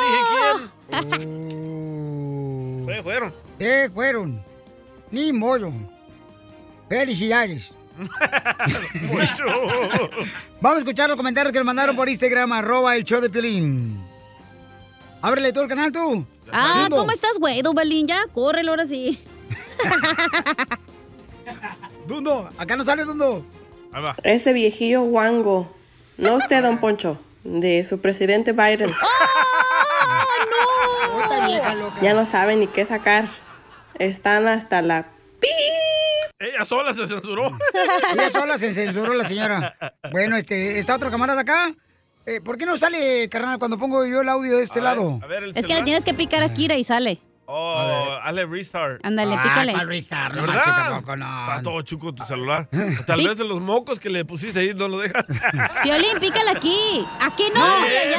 dije quién. Fue- fueron. Eh, fueron. Ni modo. Felicidades. Mucho. Vamos a escuchar los comentarios que nos mandaron por Instagram, arroba el show de Piolín. Ábrele tú el canal tú. Ah. ¿cómo estás, güey? Dubalín, ya, córrelo ahora sí. Dundo, acá no sale Dundo. Ahí va. Ese viejillo guango. No usted, don Poncho. De su presidente Biden. Vieja loca. Ya no saben ni qué sacar. Están hasta la... Ella sola se censuró. Ella sola se censuró la señora. Bueno, este, está otro camarada acá. Eh, ¿Por qué no sale, carnal, cuando pongo yo el audio de este lado? A ver, el Es que le tienes que picar a Kira y sale. Oh, hazle restart. Ándale, Ah, pícale. ¿cuál restart? No tampoco, no. Está todo chuco tu celular. Tal vez de los mocos que le pusiste ahí no lo dejan. Violín, pícale aquí. Aquí no, No, allá.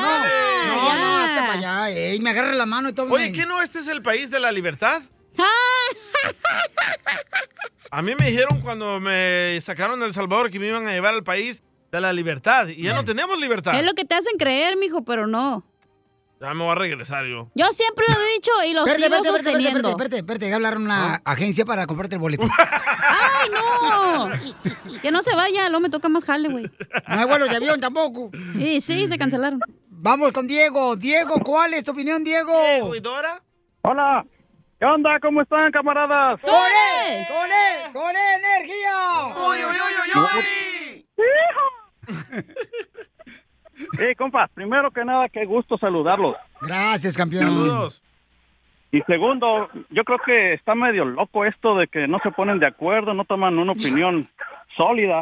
No, ya. no, hasta para allá. Ey, me agarra la mano y todo. Oye, ¿qué no? ¿Este es el país de la libertad? Ah. A mí me dijeron cuando me sacaron de El Salvador que me iban a llevar al país de la libertad. Y ya no tenemos libertad. Es lo que te hacen creer, mijo, pero no. Ya me voy a regresar yo. Yo siempre lo he dicho y lo Espérate, sigo espérate, sosteniendo. espérate, espérate, hablaron a una agencia para comprarte el boleto. ¡Ay, no! Que no se vaya, luego me toca más jale, güey. No hay vuelos de avión tampoco. Sí, sí, se cancelaron. Vamos con Diego. Diego, ¿cuál es tu opinión, Diego? ¿Y Dora? Hola. ¿Qué onda? ¿Cómo están, camaradas? ¡Con él! ¡Con él! ¡Con él, energía! ¡Uy, uy, uy, uy, uy! Eh, compas, primero que nada, qué gusto saludarlos. Gracias, campeón. Saludos. Y segundo, yo creo que está medio loco esto de que no se ponen de acuerdo, no toman una opinión sólida.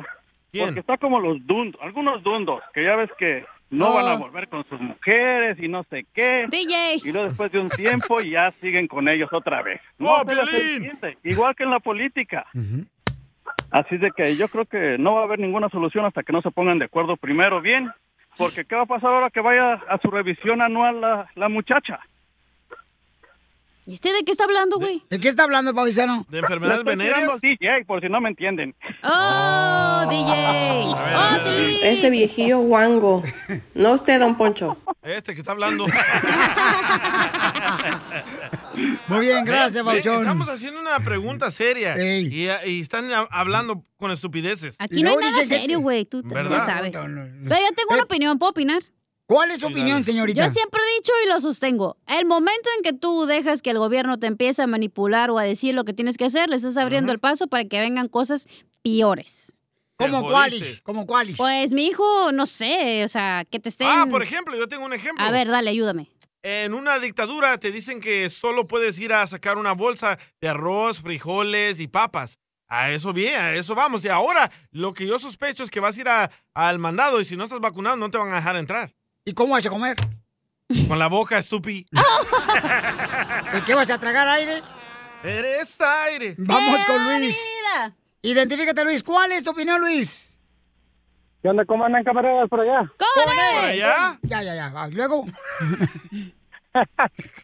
¿Quién? Porque está como los dundos, algunos dundos, que ya ves que no Oh. van a volver con sus mujeres y no sé qué. DJ. Y luego después de un tiempo ya siguen con ellos otra vez. ¡Oh, Piolín! entiende, igual que en la política. Así de que yo creo que no va a haber ninguna solución hasta que no se pongan de acuerdo primero bien. Porque ¿qué va a pasar ahora que vaya a su revisión anual la, la muchacha? ¿Y usted de qué está hablando, güey? ¿De qué está hablando, paisano? ¿De enfermedades venéreas? DJ, por si no me entienden. ¡Oh, DJ! A ver, a ¡Oh. Tilín! Ese viejillo guango. No usted, don Poncho. Este que está hablando. Muy bien, gracias, Ve, Bauchón. Estamos haciendo una pregunta seria. Y, y están hablando con estupideces. Aquí no hay nada serio, güey. Tú te- ¿Verdad? ya sabes. No, no, no. Pero yo tengo una opinión, ¿puedo opinar? ¿Cuál es su opinión, señorita? Yo siempre he dicho y lo sostengo. El momento en que tú dejas que el gobierno te empiece a manipular o a decir lo que tienes que hacer, le estás abriendo el paso para que vengan cosas peores. ¿Cómo cuáles? ¿Cómo cuáles? Pues mi hijo, no sé, o sea, que te estén... Ah, por ejemplo, yo tengo un ejemplo. A ver, dale, ayúdame. En una dictadura te dicen que solo puedes ir a sacar una bolsa de arroz, frijoles y papas. A eso bien, a eso vamos. Y ahora lo que yo sospecho es que vas a ir al mandado y si no estás vacunado no te van a dejar entrar. ¿Y cómo vas a comer? Con la boca, estúpido. ¿Y qué vas a tragar aire? Eres aire. Vamos con ¡Eh, Luis. vida! Identifícate, Luis. ¿Cuál es tu opinión, Luis? ¿Qué onda? ¿Cómo andan camaradas por allá? ¿Por ¡Corre! allá? Ya, ya, ya. va. Luego.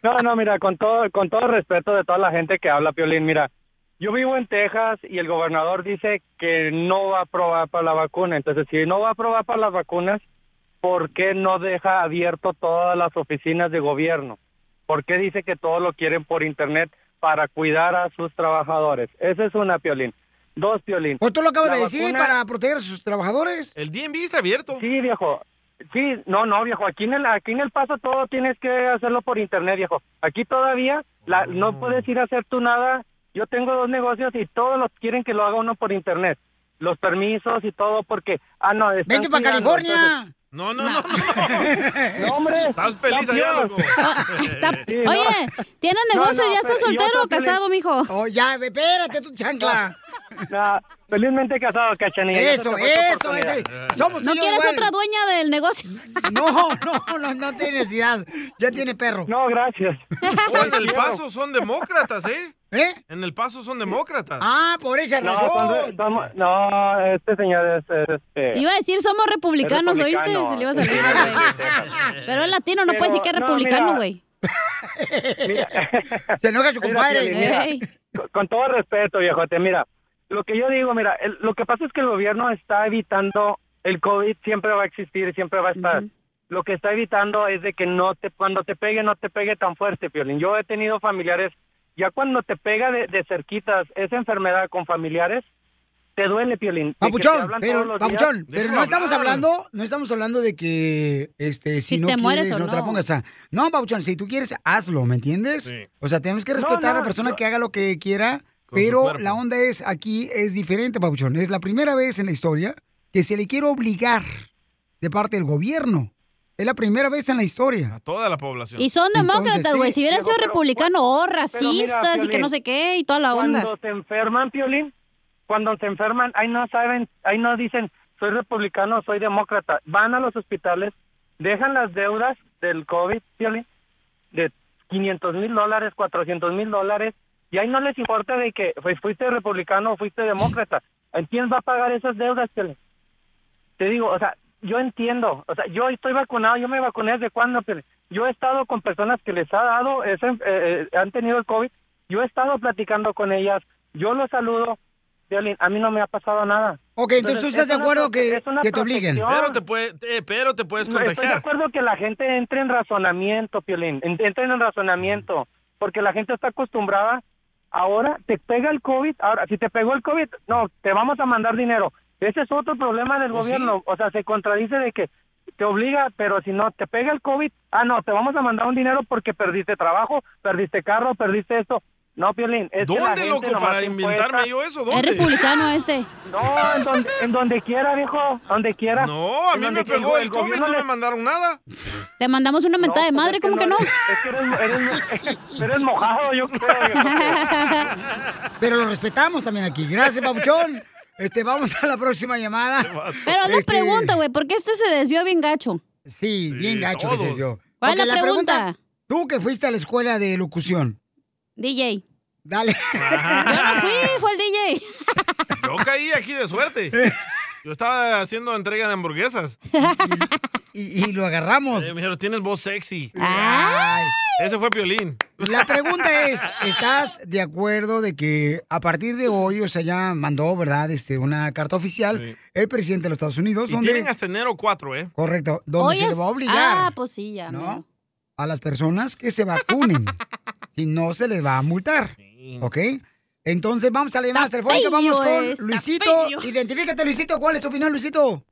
No, no, mira, con todo, con todo respeto de toda la gente que habla, Piolín, mira, yo vivo en Texas y el gobernador dice que no va a aprobar para la vacuna. Entonces, si no va a aprobar para las vacunas, ¿por qué no deja abierto todas las oficinas de gobierno? ¿Por qué dice que todo lo quieren por internet para cuidar a sus trabajadores? Esa es una, Piolín. Dos, Piolín. Pues tú lo acabas La de decir vacuna- para proteger a sus trabajadores. El DMV está abierto. Sí, viejo. Sí, no, no, viejo. Aquí en el, aquí en el paso todo tienes que hacerlo por internet, viejo. Aquí todavía la, no puedes ir a hacer tú nada. Yo tengo dos negocios y todos los quieren que lo haga uno por internet. Los permisos y todo porque, ah, no, Vente para California. No, no, no, no. no, hombre. Estás feliz allá, campeón. loco. Está- Sí, no. Oye, ¿tienes negocio? no, ¿Ya estás soltero o casado, mijo? Oh, ya, ve, espérate, tu chancla. No, felizmente casado, cachanilla. Eso, eso, ese. Somos ¿No quieres igual. otra dueña del negocio? No, no, no, no tiene necesidad. Ya tiene perro. No, gracias. En El Paso son demócratas, ¿eh? ¿Eh? En El Paso son demócratas. Ah, por esa No, razón. son- somos- no, este señor es, es, este... Iba a decir somos republicanos, ¿oíste? Se le iba a salir, güey. Pero es latino, no Pero, puede decir que es no, republicano, mira. güey. Se enoja su compadre. Mira, con- con todo respeto, viejote, mira, lo que yo digo, mira, el- lo que pasa es que el gobierno está evitando, el COVID siempre va a existir, siempre va a estar. Lo que está evitando es de que no te, cuando te pegue, no te pegue tan fuerte, Piolín. Yo he tenido familiares, ya cuando te pega de, de cerquitas esa enfermedad con familiares, te duele, Piolín. Papuchón, pero. Papuchón, pero no estamos hablando, no estamos hablando de que, este, si, Si no te mueres quieres, o no, te la no. pongas. O sea, no, Papuchón, si tú quieres, hazlo, ¿me entiendes? O sea, tenemos que No, respetar a no, la persona que haga lo que quiera, Con pero la onda es, aquí es diferente, Papuchón. Es la primera vez en la historia que se le quiere obligar de parte del gobierno. Es la primera vez en la historia. A toda la población. Y son demócratas, güey. sí, si hubieran sido republicanos o mira, racistas y que no sé qué y toda la onda. Cuando se enferman, Piolín, cuando se enferman, ahí no saben, ahí no dicen, soy republicano, soy demócrata. Van a los hospitales, dejan las deudas del COVID, Piolín, de 500 mil dólares, 400 mil dólares, y ahí no les importa de que pues, fuiste republicano o fuiste demócrata. ¿Quién va a pagar esas deudas, Piolín? Te digo, o sea, yo entiendo, o sea, yo estoy vacunado, yo me vacuné desde cuándo, Piolín? Yo he estado con personas que les ha dado, ese, eh, eh, han tenido el COVID, yo he estado platicando con ellas, yo los saludo, Piolín, a mí no me ha pasado nada. Ok, entonces tú estás es de acuerdo que, es una que te obliguen. Pero te, puede, eh, pero te puedes No, Estoy de contagiar. acuerdo que la gente entre en razonamiento, Piolín, en- entre en razonamiento, porque la gente está acostumbrada. Ahora te pega el COVID, ahora si te pegó el COVID, no, te vamos a mandar dinero. Ese es otro problema del gobierno, o sea, se contradice de que te obliga, pero si no te pega el COVID, ah, no, te vamos a mandar un dinero porque perdiste trabajo, perdiste carro, perdiste esto. No, Piolín, es que la ¿Dónde, gente loco, para inventarme impuesta. yo eso? Es ¿Dónde? republicano este. No, en donde, en donde quiera, viejo, donde quiera. No, a mí me pegó el gobierno COVID, no me mandaron nada. Te mandamos una mentada de pues madre, es ¿cómo que no? Es que eres, eres, eres mojado, yo creo. Pero lo respetamos también aquí. Gracias, Papuchón. Este, vamos a la próxima llamada. Pero la Este, pregunta, güey, ¿por qué este se desvió bien gacho? Sí, bien gacho que se. ¿Cuál es la pregunta? Tú que fuiste a la escuela de locución. DJ. Dale. Yo no fui, fue el DJ. Yo caí aquí de suerte. Yo estaba haciendo entrega de hamburguesas. Y, y lo agarramos. Eh, me dijeron, tienes voz sexy. Ay. Ese fue Piolín. La pregunta es, ¿estás de acuerdo de que a partir de hoy, o sea, ya mandó, ¿verdad? Este, una carta oficial el presidente de los Estados Unidos, Y donde... tienen hasta enero 4, ¿eh? Correcto, donde Hoy se le va a obligar Ah, pues sí, ya. mero. a las personas que se vacunen. si no, se les va a multar. ¿Ok? Entonces vamos a la llamada telefónica. Vamos con es, Luisito. Identifícate, Luisito. ¿Cuál es tu opinión, Luisito?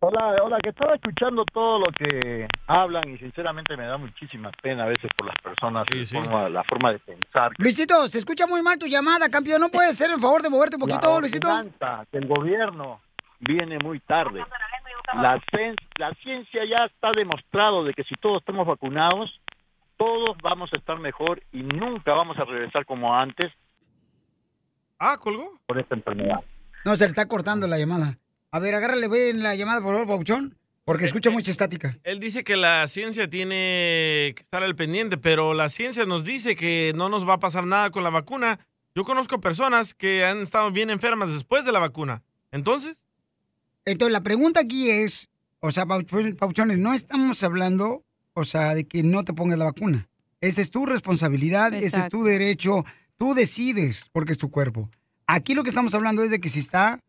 Hola, hola, que estaba escuchando todo lo que hablan y sinceramente me da muchísima pena a veces por las personas, la forma- la forma de pensar. Luisito, se escucha muy mal tu llamada, campeón. ¿No puedes hacer el favor de moverte un poquito, la Luisito? del gobierno viene muy tarde. La, cien- la ciencia ya está demostrado de que si todos estamos vacunados, todos vamos a estar mejor y nunca vamos a regresar como antes. Ah, colgó. Por esta enfermedad. No, se le está cortando la llamada. A ver, agárrale bien la llamada, por favor, Pauchón. Porque escucha mucha estática. Él dice que la ciencia tiene que estar al pendiente, pero la ciencia nos dice que no nos va a pasar nada con la vacuna. Yo conozco personas que han estado bien enfermas después de la vacuna. Entonces, Entonces, la pregunta aquí es, o sea, Pauch- Pauchones, no estamos hablando, o sea, de que no te pongas la vacuna. Esa es tu responsabilidad, ese es tu derecho, tú decides porque es tu cuerpo. Aquí lo que estamos hablando es de que si está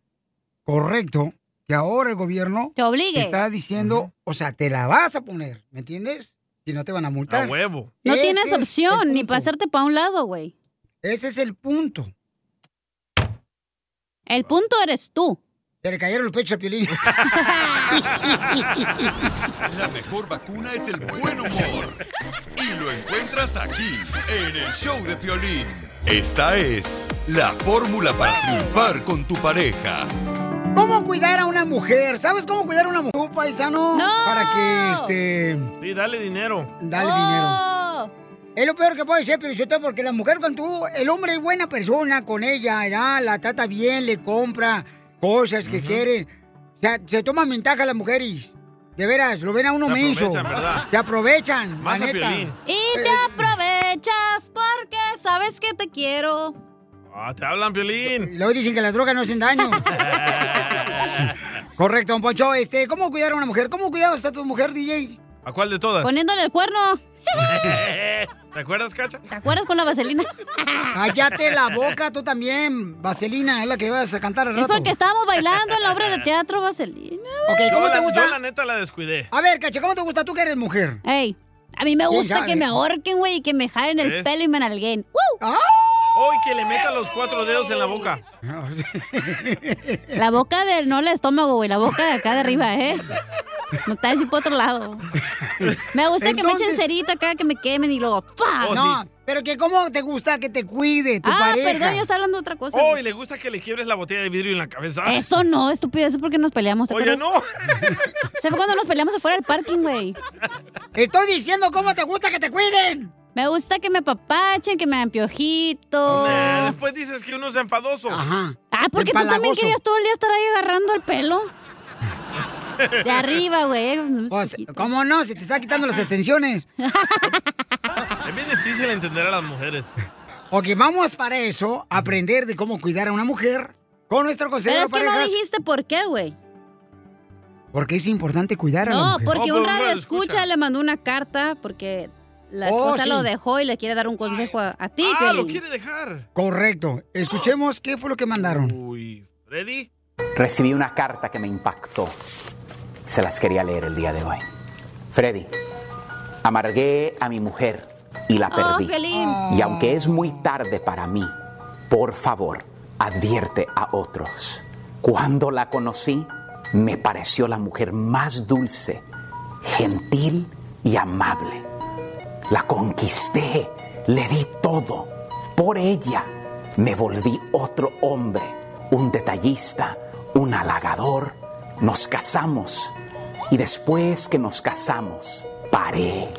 correcto, que ahora el gobierno Te obligue. está diciendo, o sea, te la vas a poner, ¿me entiendes? Si no te van a multar. a huevo. No Ese tienes opción ni hacerte para un lado, güey. Ese es el punto. El punto eres tú. Se le cayeron los pechos a Piolín. La mejor vacuna es el buen humor. Y lo encuentras aquí, en el show de Piolín. Esta es la fórmula para triunfar con tu pareja. ¿Cómo cuidar a una mujer? ¿Sabes cómo cuidar a una mujer, tú, paisano? ¡No! Para que, este... sí, dale dinero. Dale ¡Oh! dinero. Es lo peor que puede ser, pero yo te- porque la mujer cuando tú, el hombre es buena persona con ella, ya, la trata bien, le compra cosas que quiere. O sea, se toman ventaja las mujeres. De veras, lo ven a uno menso. aprovechan, ¿verdad? Se aprovechan, Más la neta. Y te aprovechas porque sabes que te quiero. Ah, te hablan, Piolín. Luego dicen que las drogas no hacen daño. Correcto, don Poncho. Este, ¿Cómo cuidar a una mujer? ¿Cómo cuidabas a tu mujer, DJ? ¿A cuál de todas? Poniéndole el cuerno. ¿Te acuerdas, Cacha? ¿Te acuerdas con la vaselina? Cállate la boca, tú también. Vaselina, es la que vas a cantar al Es rato. porque estábamos bailando en la obra de teatro Vaselina. Ok, Yo ¿cómo la- te gusta? Yo la neta la descuidé. A ver, Cacha, ¿cómo te gusta tú que eres mujer? Ey, a mí me ¿Quién gusta que me ahorquen, güey, y que me jalen el pelo y me nalguen. ¡Woo! ¡Ah! Hoy que le meta los cuatro dedos en la boca. La boca del, no el estómago, güey, la boca de acá de arriba, ¿eh? No está así por otro lado. Me gusta que me echen cerito acá, que me quemen y luego ¡fuck! no, pero que cómo te gusta que te cuide tu ah, pareja. perdón, yo estaba hablando de otra cosa. Oh, y le gusta que le quiebres la botella de vidrio en la cabeza. Eso no, estúpido, eso es porque nos peleamos. ¿te Oye, acuerdas? Se fue cuando nos peleamos afuera del parking, güey. Estoy diciendo cómo te gusta que te cuiden. Me gusta que me apapachen, que me dan piojito. Después dices que uno es enfadoso. Ajá. Ah, porque tú también querías todo el día estar ahí agarrando el pelo. De arriba, güey. Pues, ¿cómo no? Se te está quitando las extensiones. Es bien difícil entender a las mujeres. Ok, vamos para eso, a aprender de cómo cuidar a una mujer con nuestro Pero consejero es de que no parejas. dijiste por qué, güey. Porque es importante cuidar a la No, mujer. porque un radio escucha le mandó una carta porque la Oh, esposa sí. lo dejó y le quiere dar un consejo a, a ti, Ah, lo Piolín. quiere dejar. Correcto. Escuchemos qué fue lo que mandaron. ¿Ready? Recibí una carta que me impactó. Se las quería leer el día de hoy. Freddy, amargué a mi mujer y la Oh, perdí. Piolín. y aunque es muy tarde para mí, por favor, advierte a otros. Cuando la conocí, me pareció la mujer más dulce, gentil y amable. La conquisté, le di todo. Por ella me volví otro hombre, un detallista, un halagador. Nos casamos y después que nos casamos, paré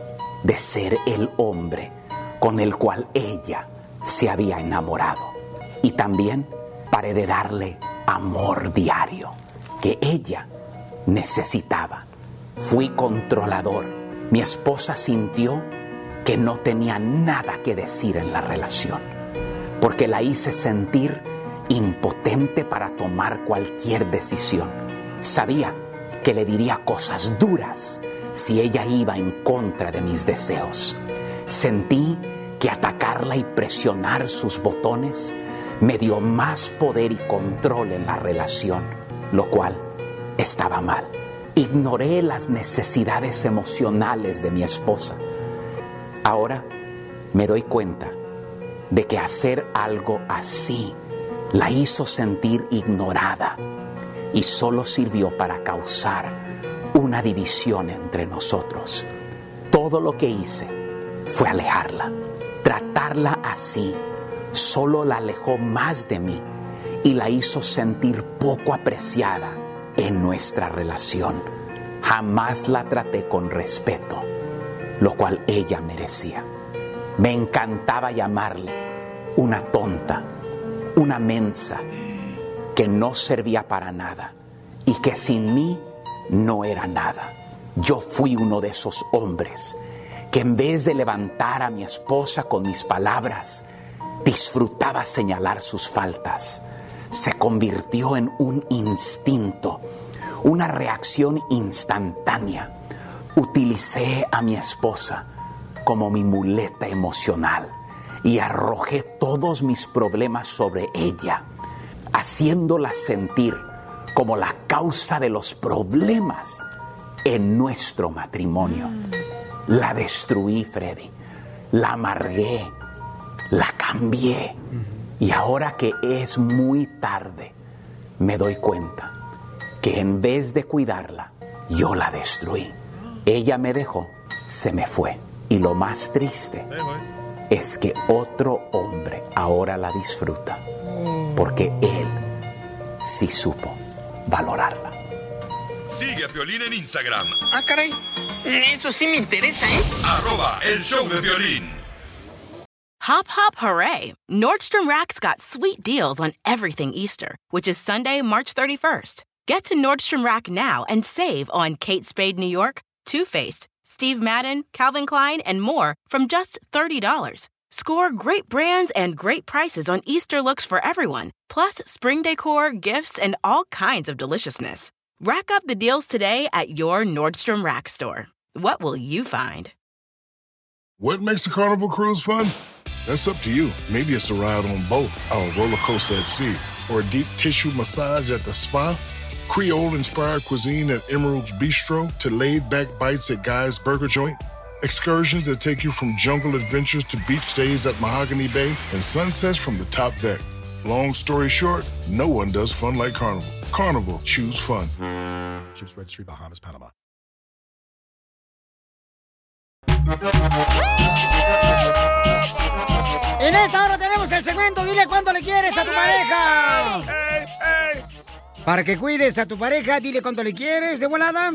de ser el hombre con el cual ella se había enamorado. Y también paré de darle amor diario que ella necesitaba. Fui controlador. Mi esposa sintió que no tenía nada que decir en la relación, porque la hice sentir impotente para tomar cualquier decisión. Sabía que le diría cosas duras si ella iba en contra de mis deseos. Sentí que atacarla y presionar sus botones me dio más poder y control en la relación, lo cual estaba mal. Ignoré las necesidades emocionales de mi esposa. Ahora me doy cuenta de que hacer algo así la hizo sentir ignorada y solo sirvió para causar una división entre nosotros. Todo lo que hice fue alejarla. Tratarla así solo la alejó más de mí y la hizo sentir poco apreciada en nuestra relación. Jamás la traté con respeto, lo cual ella merecía. Me encantaba llamarle una tonta, una mensa, que no servía para nada y que sin mí no era nada. Yo fui uno de esos hombres que en vez de levantar a mi esposa con mis palabras, disfrutaba señalar sus faltas. Se convirtió en un instinto, una reacción instantánea. Utilicé a mi esposa como mi muleta emocional y arrojé todos mis problemas sobre ella, haciéndola sentir como la causa de los problemas en nuestro matrimonio. La destruí, Freddy. La amargué. La cambié. Y ahora que es muy tarde, me doy cuenta que en vez de cuidarla, yo la destruí. Ella me dejó, se me fue. Y lo más triste es que otro hombre ahora la disfruta. Porque él sí supo valorarla. Sigue a Piolín en Instagram, Ah, caray. Eso sí me interesa, ¿eh? arroba el show de violín. Hop, hop, hooray! Nordstrom Rack's got sweet deals on everything Easter, which is Sunday, March 31st. Get to Nordstrom Rack now and save on Kate Spade New York, Too Faced, Steve Madden, Calvin Klein, and more from just $30. Score great brands and great prices on Easter looks for everyone, plus spring decor, gifts, and all kinds of deliciousness. Rack up the deals today at your Nordstrom Rack store. What will you find? What makes a carnival cruise fun? That's up to you. Maybe it's a ride on boat, a roller coaster at sea, or a deep tissue massage at the spa. Creole inspired cuisine at Emerald's Bistro to laid back bites at Guy's Burger Joint. Excursions that take you from jungle adventures to beach stays at Mahogany Bay and sunsets from the top deck. Long story short, no one does fun like Carnival. Carnival, choose fun. Ships Registry, Bahamas, Panama. En esta hora tenemos el segmento Dile cuánto le quieres a tu pareja. Para que cuides a tu pareja, dile cuánto le quieres de volada.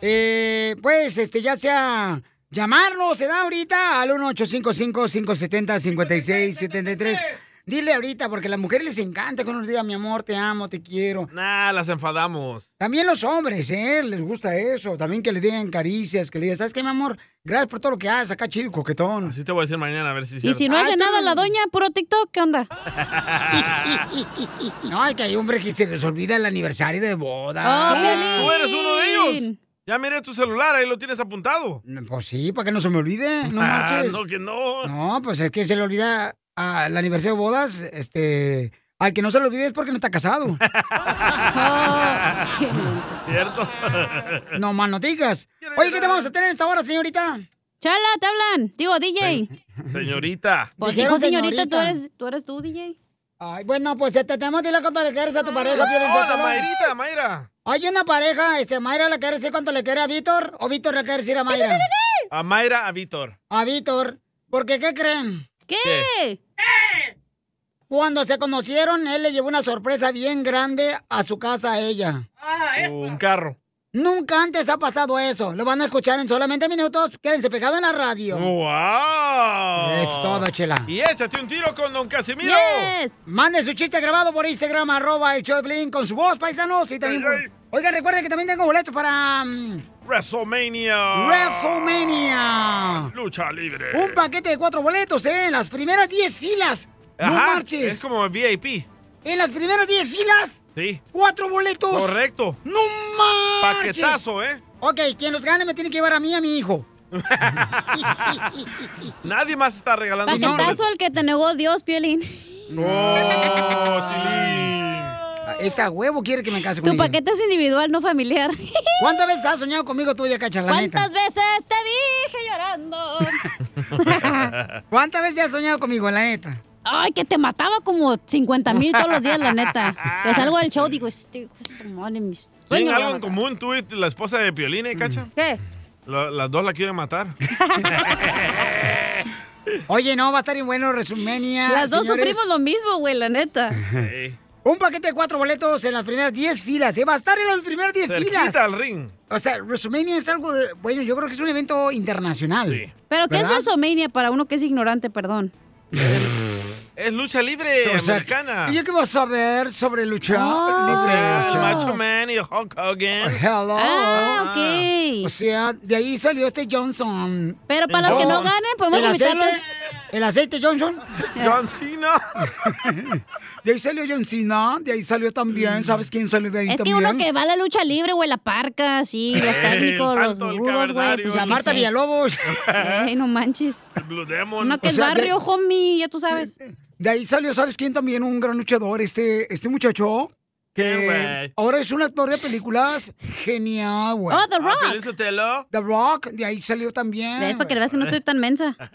Eh, pues, este, ya sea llamarnos, se da ahorita al 1-855-570-5673. Dile ahorita, porque a las mujeres les encanta que uno les diga, mi amor, te amo, te quiero. Nah, las enfadamos. También los hombres, ¿eh? Les gusta eso. También que le digan caricias, que le digan, ¿sabes qué, mi amor? Gracias por todo lo que haces, acá chido, coquetón. Así te voy a decir mañana a ver si Y si no hace nada la doña, puro TikTok, ¿qué onda? No, es que hay hombres que se les olvida el aniversario de boda. Oh, Tú eres uno de ellos. Ya miré tu celular, ahí lo tienes apuntado. Pues sí, para que no se me olvide, no Ah, marches. no, que no. No, pues es que se le olvida al aniversario de bodas, este... Al que no se le olvide es porque no está casado. ¿Cierto? no más no digas. Oye, ¿qué te vamos a tener esta hora, señorita? Chala, te hablan. Digo, DJ. Señorita. Pues dijo señorita, tú eres, tú eres tú, DJ. Ay, bueno, pues te tenemos dile cuánto le quieres a tu pareja, Hola. Mayrita, Mayra. Hay una pareja, este, Mayra le quiere decir cuánto le quiere a Víctor, o Víctor le quiere decir a Mayra. A Mayra, a Víctor. A Víctor. Porque, ¿qué creen? ¿Qué? Cuando se conocieron, él le llevó una sorpresa bien grande a su casa a ella. Un carro. Nunca antes ha pasado eso. Lo van a escuchar en solamente minutos. Quédense pegados en la radio. ¡Wow! Es todo, chela. Y échate un tiro con Don Casimiro. Mande su chiste grabado por Instagram, arroba el show de Piolín, con su voz, paisanos. Y también Oigan, recuerden que también tengo boletos para mm, WrestleMania. WrestleMania. Lucha libre. Un paquete de cuatro boletos, ¿eh? En las primeras 10 filas. No Ajá, marches. Es como VIP. En las primeras 10 filas, Sí. cuatro boletos. Correcto. ¡No marches! Paquetazo, ¿eh? Ok, quien los gane me tiene que llevar a mí y a mi hijo. Nadie más está regalando Paquetazo boletos. al que te negó Dios, Piolín. Esta huevo quiere que me case Tu con ella. paquete es individual, no familiar. ¿Cuántas veces has soñado conmigo tú, ya cacha, la neta? ¿Cuántas veces te dije llorando? ¿Cuántas veces has soñado conmigo, la neta? Ay, que te mataba como 50 mil todos los días, la neta. Que salgo del show, digo, este hijo de su madre, mis ¿Tienen sueños. algo en común tú y la esposa de Piolín, eh, Cacha? ¿Qué? La- las dos la quieren matar. Oye, no, va a estar bien bueno Resumenia. Las dos señores. sufrimos lo mismo, güey, la neta. Un paquete de cuatro boletos en las primeras 10 filas. ¿eh? Va a estar en las primeras 10 Cerquita filas. al ring. O sea, WrestleMania es algo de... Bueno, yo creo que es un evento internacional. ¿Pero qué es. WrestleMania para uno que es ignorante, perdón? Es lucha libre O sea, americana. ¿Y yo qué vas a saber sobre lucha Ah. libre? O El sea, Macho Man y Hulk Hogan. Hello. Ah, ok. O sea, de ahí salió este Johnson. Pero para los que no ganen, podemos ¿El invitarlos. ¿El aceite Johnson? John Cena. De ahí salió John Cena, de ahí salió también. ¿Sabes quién salió de ahí Es que también? uno que va a la lucha libre, güey, la parca, sí, los El técnicos, los el rudos, güey, pues qué Marta. Villalobos. Ey, no manches. El Blue Demon. Uno que O sea, barrio, de- homie, ya tú sabes. De ahí salió, ¿sabes quién también? Un gran luchador, este, este muchacho. ¿Quién, Que güey? ahora es un actor de películas genial, güey. Oh, The Ah, Rock. The Rock, de ahí salió también. ¿Ves? Para que veas que no estoy tan mensa.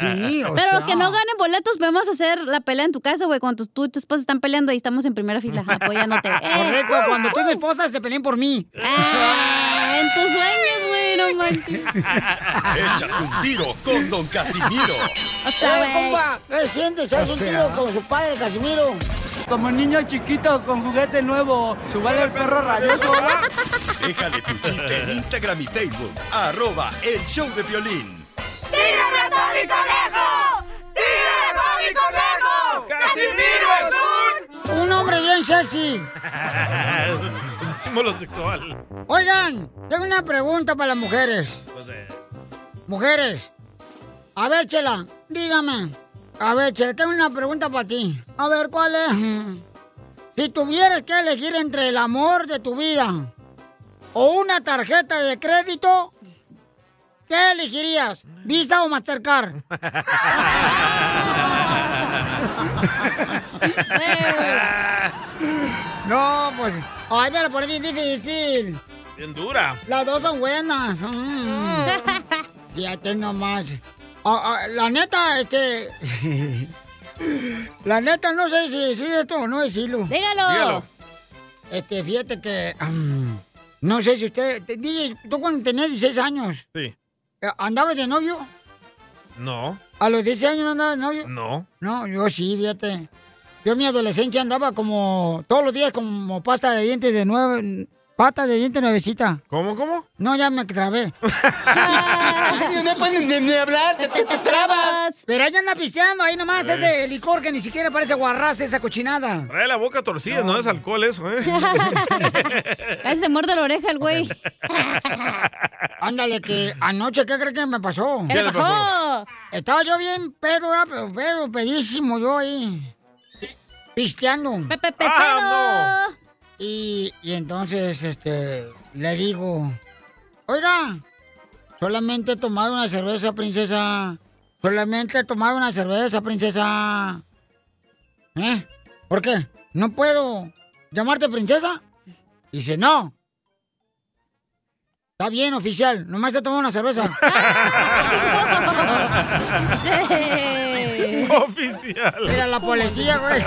Sí, o Pero sea. los que no ganen boletos, podemos hacer la pelea en tu casa, güey, cuando tú y tu esposa están peleando y estamos en primera fila, apoyándote. ¡Eh! Correcto, cuando tú y mi esposa se peleen por mí. En tus sueños, güey, no manches. Échate un tiro con Don Casimiro. O sea, Eh, compa, ¿qué sientes? ¿Haz O un sea. tiro con su padre, Casimiro? Como niño chiquito con juguete nuevo, ¿subale el perro rabioso? Déjale tu chiste en Instagram y Facebook. Arroba El Show de Violín. ¡Tírame a Tony Conejo! ¡Tírame a Tony Conejo! ¡Casimiro es un... Un hombre bien sexy. Símbolo sexual. Oigan, tengo una pregunta para las mujeres. Mujeres. A ver, Chela, dígame. A ver, Chela, tengo una pregunta para ti. A ver, ¿cuál es? Si tuvieras que elegir entre el amor de tu vida o una tarjeta de crédito, ¿qué elegirías? ¿Visa o Mastercard? no, pues. Ay, me la pone bien difícil. Bien dura. Las dos son buenas. Mm. Fíjate nomás. Ah, ah, la neta, este. la neta, no sé si decir esto o no decirlo. Dígalo. Dígalo. Este, fíjate que. am, no sé si usted. te- DJ, tú cuando tenías 16 años, Sí. eh, ¿andabas de novio? No, ¿A los 16 años no andabas de novio? no. No, yo sí, fíjate. Yo en mi adolescencia andaba como todos los días como pasta de dientes de nueve, pata de dientes nuevecita. ¿Cómo, cómo? No, ya me trabé. no puedes ni, ni hablar, te, te- te trabas. Pero ahí anda pisteando, ahí nomás ese licor que ni siquiera parece guarraz, esa cochinada. Trae la boca torcida, no, es alcohol eso, ¿eh? Casi se muerde la oreja el güey. Ándale, que anoche, ¿qué crees que me pasó? ¿Qué le pasó? Estaba yo bien pedo, pero pedo, pedísimo yo ahí. Pisteando. ¡Ah, Y, y entonces, este, le digo, oiga, solamente he tomado una cerveza, princesa. Solamente he tomado una cerveza, princesa. ¿Eh? ¿Por qué? ¿No puedo llamarte princesa? Dice, no. Está bien, oficial. Nomás he tomado una cerveza. Oficial. Era la policía, güey.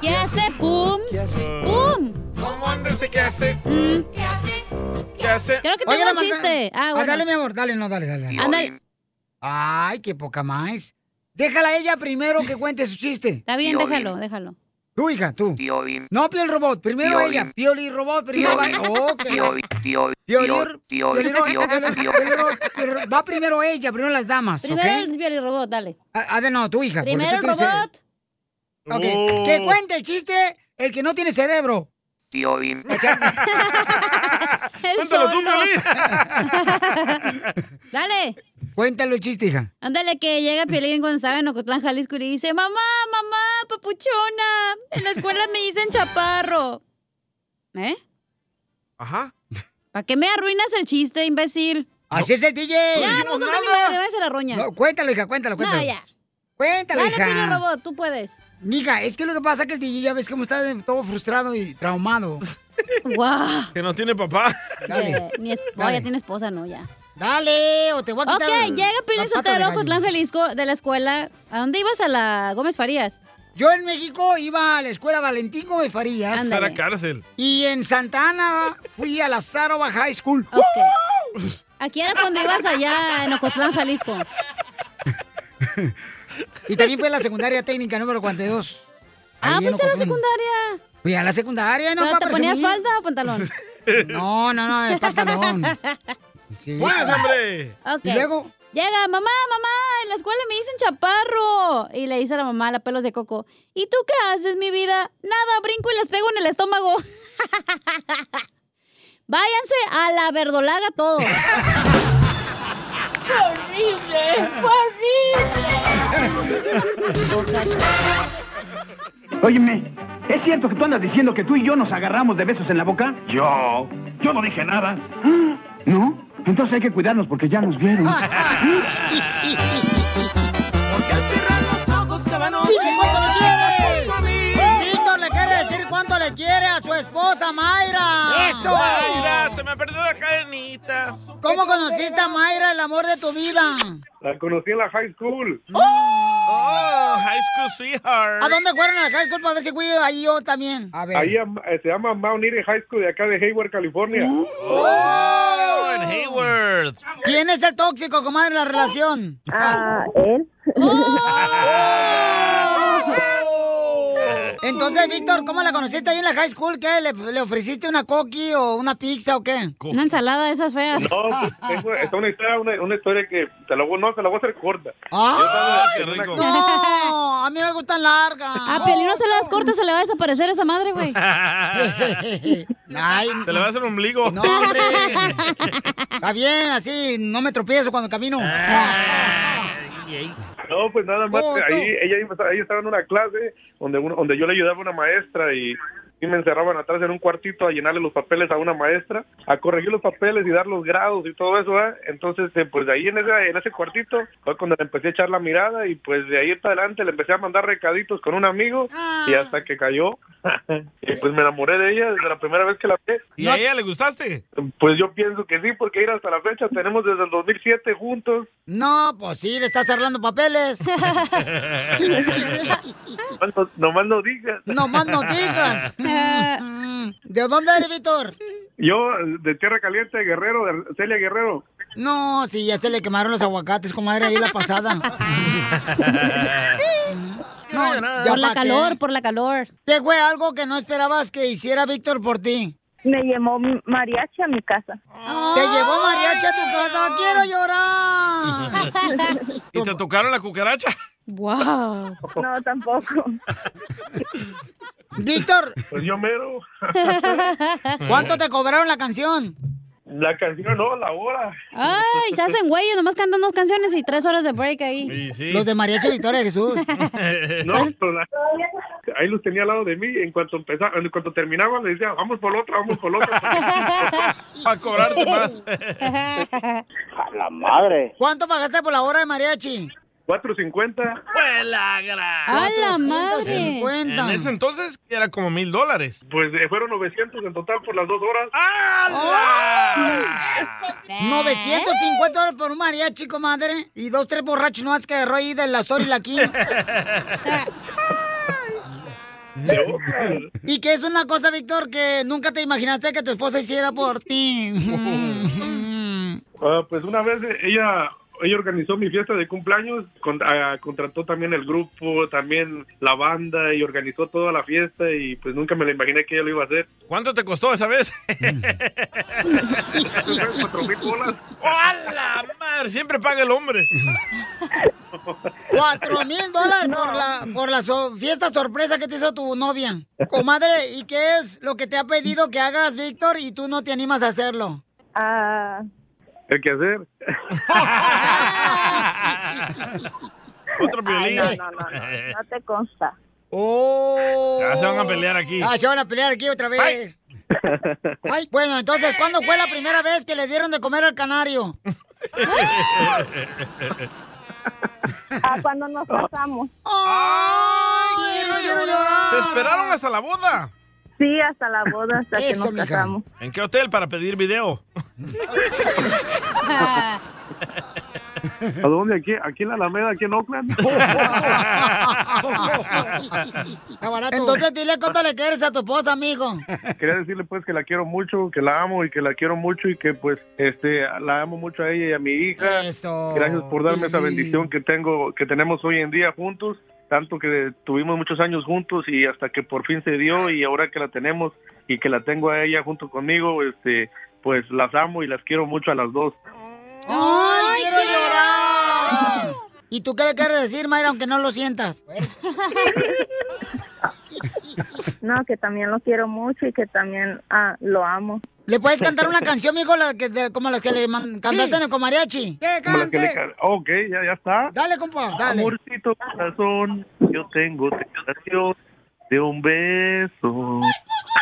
¿Qué hace? ¡Pum! ¿Qué hace? ¡Pum! ¿Cómo anda qué hace? ¿Qué hace? ¿Qué hace? Creo que Oye, tengo la un chiste. Ah, Ah, bueno. dale, mi amor, dale, no, dale, dale. dale. Ándale. Ay, qué poca más. Déjala a ella primero que cuente su chiste. Está bien, déjalo, déjalo. Tú, hija, tú. No, Piel Robot, primero Piolín. ella. Pioli Robot, primero va. Ok. Pioli, Pioli- Pioli- Pioli- Pioli- Pioli- Va primero ella, primero las damas, Primero ¿ok? el Pioli Robot, dale. Ah, de no, tu hija. Primero el robot. Ok, Oh. que cuente el chiste el que no tiene cerebro. El Cuéntalo tú, solo. Dale. Cuéntalo el chiste, hija. Ándale, que llega Piolín cuando estaba en Ocotlán, Jalisco, y le dice, mamá, mamá, papuchona, en la escuela me dicen chaparro. ¿Eh? Ajá. ¿Para qué me arruinas el chiste, imbécil? Así es el DJ. Ya, no, no, no, roña. No, cuéntalo, hija, cuéntalo, cuéntalo. No, ya. Cuéntalo, Dale, hija. Piolín Robot, tú puedes. Mija, es que lo que pasa es que el DJ ya ves cómo está todo frustrado y traumado. Guau. Que no tiene papá. Eh, ni no, ya tiene esposa, no, ya. Dale, o te voy a quitar. Ok, llega Piolín patas de Sotelo, Jalisco, de la escuela. ¿A dónde ibas? A la Gómez Farías. Yo en México iba a la escuela Valentín Gómez Farías. Esa era cárcel. Y en Santa Ana fui a la Zaroba High School. Ok. Aquí era cuando ibas allá en Ocotlán, Jalisco. Y también fui a la secundaria técnica número 42. Ah, Ahí en fuiste a la secundaria. Fui a la secundaria, ¿no? ¿Pero ¿Te ponías falda o pantalón? No, no, no, es pantalón. Sí. ¡Buenas, hombre! Y luego, Llega, mamá, mamá, en la escuela me dicen chaparro. Y le dice a la mamá, la pelos de coco, ¿y tú qué haces, mi vida? Nada, brinco y les pego en el estómago. Váyanse a la verdolaga todos. ¡Fue horrible! ¡Fue horrible! Óyeme, ¿es cierto que tú andas diciendo que tú y yo nos agarramos de besos en la boca? Yo. Yo no dije nada. ¿No? Entonces hay que cuidarnos porque ya nos vieron. Dice cuánto le quiere. Quiere a su esposa Mayra. ¡Eso! Mayra, se me perdió la cadenita. ¿Cómo conociste a Mayra, el amor de tu vida? La conocí en la high school. Oh, High School Sweetheart. ¿A dónde fueron a la high school para ver si fui ahí yo también? A ver. Ahí eh, se llama Mount Eden High School de acá de Hayward, California. Oh, en Hayward. ¿Quién es el tóxico, comadre, en la relación? Ah, él. Entonces, Víctor, ¿cómo la conociste ahí en la high school? ¿Qué? ¿Le, le ofreciste una coqui o una pizza o qué? Una ensalada de esas feas. No, pues, tengo, es una historia, una, una historia que te la, voy- no, te la voy a hacer corta. ¡Ah! No, a mí me gustan largas. A Piolín no se le das cortas, se le va a desaparecer esa madre, güey. Ay, Se le va a hacer un ombligo. No, hombre. Está bien, así no me tropiezo cuando camino. No, pues nada más, ahí ella, ella estaba en una clase donde, uno- donde yo le ayudaba a una maestra y y me encerraban atrás en un cuartito a llenarle los papeles a una maestra, a corregir los papeles y dar los grados y todo eso, ¿eh? Entonces, eh, pues de ahí en ese, en ese cuartito fue cuando le empecé a echar la mirada y pues de ahí para adelante le empecé a mandar recaditos con un amigo y hasta que cayó. y pues me enamoré de ella desde la primera vez que la vi. ¿Y a ella le gustaste? Pues yo pienso que sí, porque ir hasta la fecha tenemos desde el 2007 juntos. No, pues sí, le estás arreglando papeles. Nomás no, nomás no digas. Nomás no digas. ¿De dónde eres, Víctor? Yo, de Tierra Caliente, Guerrero, de Celia Guerrero. No, sí, ya se le quemaron los aguacates, comadre, ahí la pasada. No, ya Por la qué. calor, por la calor. ¿Qué fue algo que no esperabas que hiciera Víctor por ti? Me llevó mariachi a mi casa. Te llevó mariachi a tu casa, quiero llorar. ¿Y te tocaron la cucaracha? Wow. No, tampoco. Víctor, Pues yo mero. ¿cuánto te cobraron la canción? La canción, no, la hora. Ay, se hacen güeyes, nomás cantan dos canciones y tres horas de break ahí. Los de Mariachi Victoria Jesús. No, pero la- ahí los tenía al lado de mí. En cuanto empezaba, en cuanto terminaban, le decía, vamos por la otra, vamos por la otra. Para cobrarte más. A la madre. ¿Cuánto pagaste por la hora de mariachi? 4.50. ¡Pues la gran! ¡A la madre! En ese entonces era como mil dólares. Pues eh, fueron 900 en total por las dos horas. ¡Ah! 950 dólares por un mariachi, comadre. Y dos, tres borrachos nomás que agarró ahí de la Story la King. y que es una cosa, Víctor, que nunca te imaginaste que tu esposa hiciera por ti. Ah, pues una vez ella ella organizó mi fiesta de cumpleaños, con- ah, contrató también el grupo, también la banda y organizó toda la fiesta y pues nunca me lo imaginé que ella lo iba a hacer. ¿Cuánto te costó esa vez? Cuatro mil bolas. ¡Hola, madre! Siempre paga el hombre. Cuatro mil dólares por la, por la so- fiesta sorpresa que te hizo tu novia. Comadre, ¿y qué es lo que te ha pedido que hagas, Víctor, y tú no te animas a hacerlo? Ah, ¿Qué que hacer? Otro ay, violín. no, no, no, no, no te consta. ¡Oh! Ya se van a pelear aquí. Ah, se van a pelear aquí otra vez. Ay, bueno, entonces, ¿cuándo fue la primera vez que le dieron de comer al canario? Ah, cuando nos casamos. ¡Ay, quiero, quiero llorar! ¿Te esperaron hasta la boda? Sí, hasta la boda, hasta que nos mija. casamos. ¿En qué hotel para pedir video? ¿A dónde? Aquí, aquí en la Alameda, aquí en Oakland. Entonces, dile cuánto le quieres a tu esposa, amigo. Quería decirle pues que la quiero mucho, que la amo y que la quiero mucho y que pues este la amo mucho a ella y a mi hija. Eso. Gracias por darme esa bendición que tengo, que tenemos hoy en día juntos, tanto que tuvimos muchos años juntos y hasta que por fin se dio y ahora que la tenemos y que la tengo a ella junto conmigo, este pues las amo y las quiero mucho a las dos. ¡Ay, quiero llorar! ¿Y tú qué le quieres decir, Mayra, aunque no lo sientas? No, que también lo quiero mucho y que también ah, lo amo. ¿Le puedes cantar una canción, mijo, la que, de- como las que le man- cantaste en el comariachi? ¿Qué Como la que le ca- ok, ya, ya está. Dale, compa, dale. Amorcito corazón, yo tengo tentación de un beso.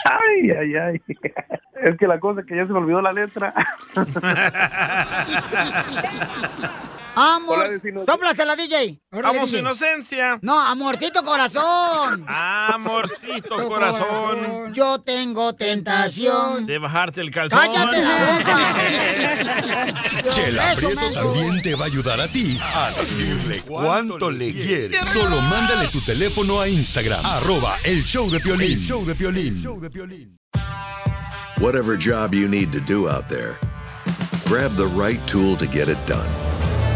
Ay, ay, ay. Es que la cosa es que ya se me olvidó la letra. Amor, sóplasela, DJ. Vamos, DJ. inocencia. No, amorcito corazón. Amorcito corazón. Yo tengo tentación. De bajarte el calzón. ¡Cállate la Chela Eso, Prieto también te va a ayudar a ti a decirle cuánto le quiere. Solo mándale tu teléfono a Instagram, arroba el show de Piolín. El show de Piolín. Whatever job you need to do out there, grab the right tool to get it done.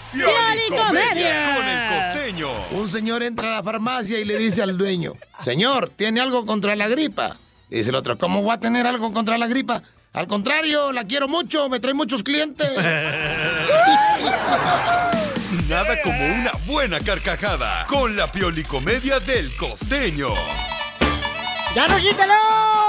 Es Piolicomedia. con el costeño. Un señor entra a la farmacia y le dice al dueño, señor, ¿tiene algo contra la gripa? Dice el otro, ¿cómo voy a tener algo contra la gripa? Al contrario, la quiero mucho, me trae muchos clientes. Nada como una buena carcajada con la piolicomedia del costeño. ¡Ya no ¡Vamos!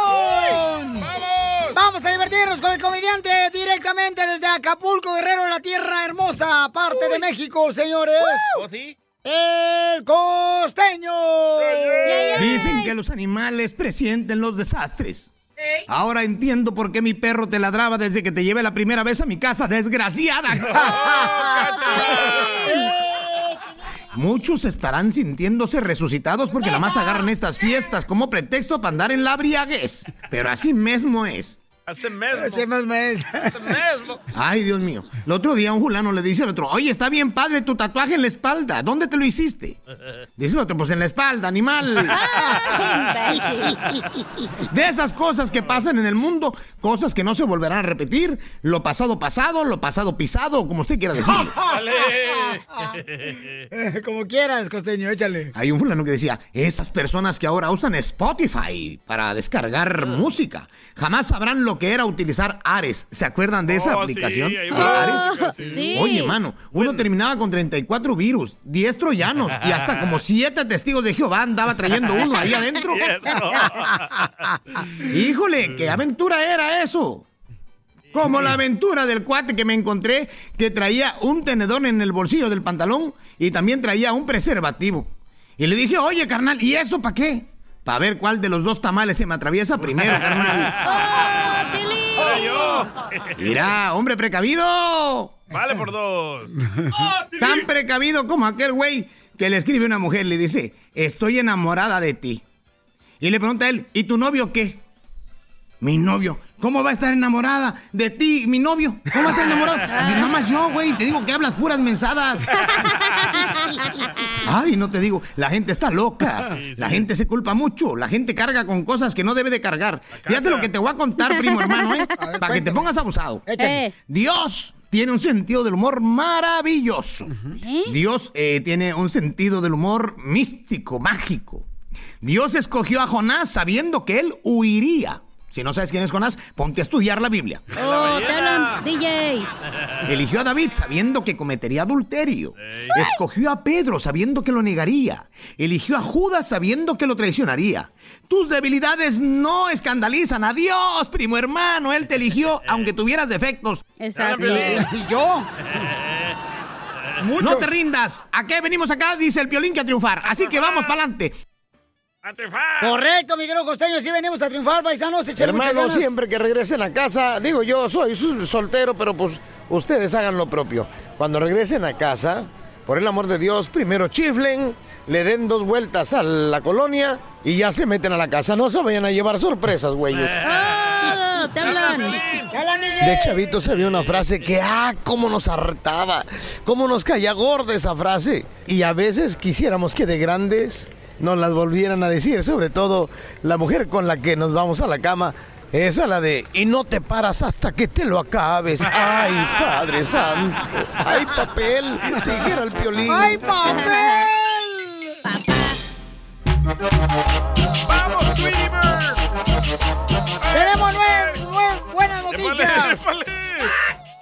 Vamos a divertirnos con el comediante directamente desde Acapulco, Guerrero, la tierra hermosa, parte de México, señores. ¿Oh, sí? ¡El costeño! Dicen que los animales presienten los desastres. Ahora entiendo por qué mi perro te ladraba desde que te llevé la primera vez a mi casa, desgraciada. Muchos estarán sintiéndose resucitados porque la más agarran estas fiestas como pretexto para andar en la briaguez. Pero así mismo es. Hace mesmo. Hace mismo es. Hace mesmo. Ay, Dios mío. El otro día un fulano le dice al otro, oye, está bien padre tu tatuaje en la espalda. ¿Dónde te lo hiciste? Dice el otro, pues en la espalda, animal. De esas cosas que pasan en el mundo, cosas que no se volverán a repetir, lo pasado pasado, lo pasado pisado, como usted quiera decirlo. Como quieras, costeño, échale. Hay un fulano que decía, esas personas que ahora usan Spotify para descargar música, jamás sabrán lo que era utilizar Ares. ¿Se acuerdan de esa Oh, aplicación? sí, una Ares? Sí. Oye, mano, uno terminaba con 34 virus, 10 troyanos y hasta como 7 testigos de Jehová andaba trayendo uno ahí adentro. Híjole, qué aventura era eso. Como la aventura del cuate que me encontré que traía un tenedor en el bolsillo del pantalón y también traía un preservativo. Y le dije, oye, carnal, ¿y eso para qué? Para ver cuál de los dos tamales se me atraviesa primero, carnal. Mira, hombre precavido. Vale por dos. Tan precavido como aquel güey que le escribe a una mujer, le dice, estoy enamorada de ti. Y le pregunta a él, ¿y tu novio qué? Mi novio. ¿Cómo va a estar enamorada de ti, mi novio? ¿Cómo va a estar enamorado? Y nada más yo, güey, te digo que hablas puras mensadas. Ay, no te digo, la gente está loca. La gente se culpa mucho. La gente carga con cosas que no debe de cargar. Fíjate lo que te voy a contar, primo hermano, ¿eh? Para que te pongas abusado. Échale. Dios tiene un sentido del humor maravilloso. Dios eh, tiene un sentido del humor místico, mágico. Dios escogió a Jonás sabiendo que él huiría. Si no sabes quién es Jonás, ponte a estudiar la Biblia. Oh, te hablan, DJ. Eligió a David sabiendo que cometería adulterio. Escogió a Pedro sabiendo que lo negaría. Eligió a Judas sabiendo que lo traicionaría. Tus debilidades no escandalizan a Dios, primo hermano. Él te eligió aunque tuvieras defectos. Exacto. ¿Y yo? No te rindas. ¿A qué venimos acá? Dice el piolín que a triunfar. Así que vamos para adelante. ¡A triunfar! Correcto, mi querido costeño, sí venimos a triunfar, paisanos. Hermano, siempre que regresen a casa, digo yo soy soltero, pero pues ustedes hagan lo propio. Cuando regresen a casa, por el amor de Dios, primero chiflen, le den dos vueltas a la colonia y ya se meten a la casa. No se vayan a llevar sorpresas, güeyes. Oh, te hablan. De chavitos había una frase que, ah, cómo nos hartaba, cómo nos caía gorda esa frase. Y a veces quisiéramos que de grandes nos las volvieran a decir, sobre todo la mujer con la que nos vamos a la cama. Esa la de, y no te paras hasta que te lo acabes. Ay, Padre Santo. Ay, papel, dijera el piolín. ¡Ay, papel! ¡Vamos, Tweety Tenemos nueve, nueve buenas ¡Épale, noticias. épale!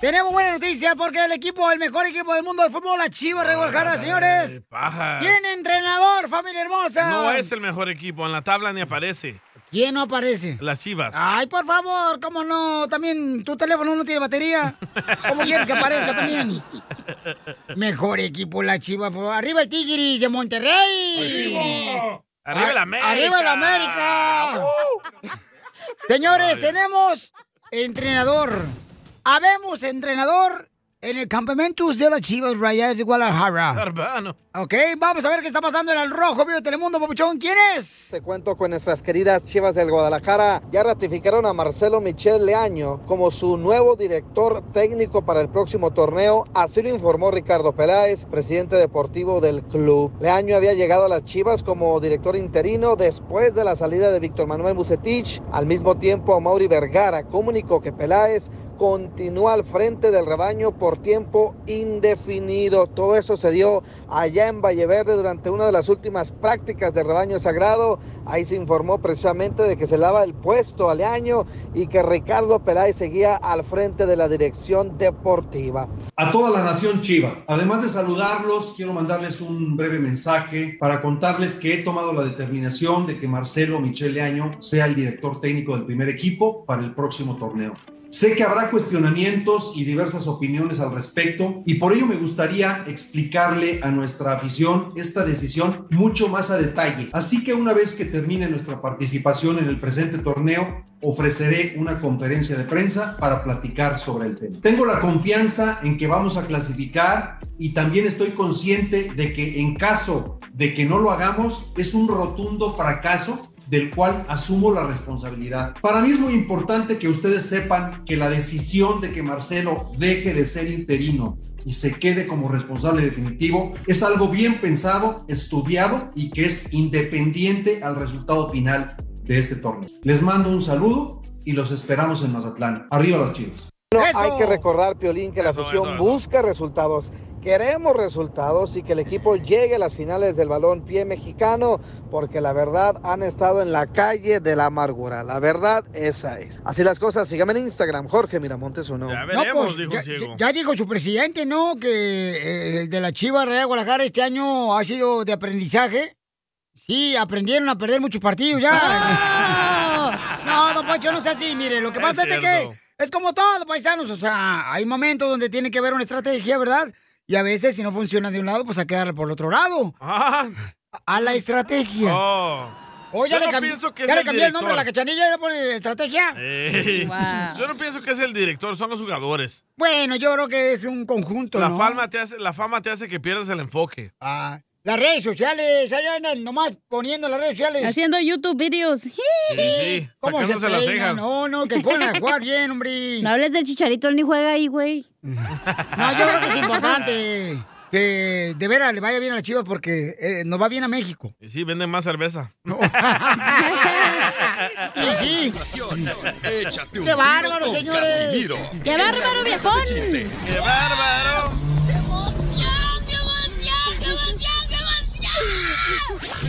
Tenemos buenas noticias porque el equipo, el mejor equipo del mundo de fútbol, la Chivas de Guadalajara, señores, Pajas. tiene entrenador, familia hermosa. No es el mejor equipo, en la tabla ni aparece. ¿Quién no aparece? Las chivas. Ay, por favor, ¿cómo no? También tu teléfono no tiene batería. ¿Cómo quieres que aparezca también? Mejor equipo, la Chivas. Arriba el Tigris de Monterrey. Arriba el A- América. Arriba el América. Señores, tenemos entrenador. Habemos entrenador en el campamento de las Chivas Rayas de Guadalajara. Hermano. Ok, vamos a ver qué está pasando en el Rojo Vivo de Telemundo, Papuchón. ¿Quién es? Te cuento con nuestras queridas Chivas del Guadalajara. Ya ratificaron a Marcelo Michel Leaño como su nuevo director técnico para el próximo torneo. Así lo informó Ricardo Peláez, presidente deportivo del club. Leaño había llegado a las Chivas como director interino después de la salida de Víctor Manuel Bucetich. Al mismo tiempo, Mauri Vergara comunicó que Peláez continúa al frente del rebaño por tiempo indefinido. Todo eso se dio allá en Valleverde durante una de las últimas prácticas del rebaño sagrado. Ahí se informó precisamente de que se lava el puesto al año y que Ricardo Peláez seguía al frente de la dirección deportiva. A toda la nación Chiva, además de saludarlos, quiero mandarles un breve mensaje para contarles que he tomado la determinación de que Marcelo Michele Año sea el director técnico del primer equipo para el próximo torneo. Sé que habrá cuestionamientos y diversas opiniones al respecto y por ello me gustaría explicarle a nuestra afición esta decisión mucho más a detalle. Así que una vez que termine nuestra participación en el presente torneo, ofreceré una conferencia de prensa para platicar sobre el tema. Tengo la confianza en que vamos a clasificar y también estoy consciente de que en caso de que no lo hagamos es un rotundo fracaso del cual asumo la responsabilidad. Para mí es muy importante que ustedes sepan que la decisión de que Marcelo deje de ser interino y se quede como responsable definitivo es algo bien pensado, estudiado y que es independiente al resultado final de este torneo. Les mando un saludo y los esperamos en Mazatlán. Arriba las chivas. Hay que recordar, Piolín, que la afición busca resultados. Queremos resultados y que el equipo llegue a las finales del balón pie mexicano, porque la verdad han estado en la calle de la amargura. La verdad, esa es. Así las cosas, síganme en Instagram, Jorge Miramontes uno. Ya No, pues, ya, ya- ya dijo su presidente, ¿no? Que eh, el de la Chivas Real Guadalajara este año ha sido de aprendizaje. Sí, aprendieron a perder muchos partidos ya. no, don Poncho, no sea así. Mire, lo que Es pasa es, de que. Es como todo, paisanos. O sea, hay momentos donde tiene que haber una estrategia, ¿verdad? Y a veces, si no funciona de un lado, pues hay que darle por el otro lado. A la estrategia. Oh, ya Yo le, no cambi- pienso que es ya le el cambié el nombre a la director. cachanilla y le pone estrategia. Ey. Yo no pienso que es el director, son los jugadores. Bueno, yo creo que es un conjunto, La ¿no? fama, te hace, la fama te hace que pierdas el enfoque. Ah, las redes sociales, allá andan nomás poniendo las redes sociales. Haciendo YouTube videos. Sí, sí, ¿Cómo se las cejas. No, no, que pongan a jugar bien, hombre. No hables del chicharito, él ni juega ahí, güey. No, yo creo que es importante que de veras le vaya bien a las chivas porque eh, nos va bien a México. Y sí, venden más cerveza. Y sí. Échate un ¡Qué bárbaro, señores! Casimiro. ¡Qué bárbaro, viejón! ¡Qué bárbaro!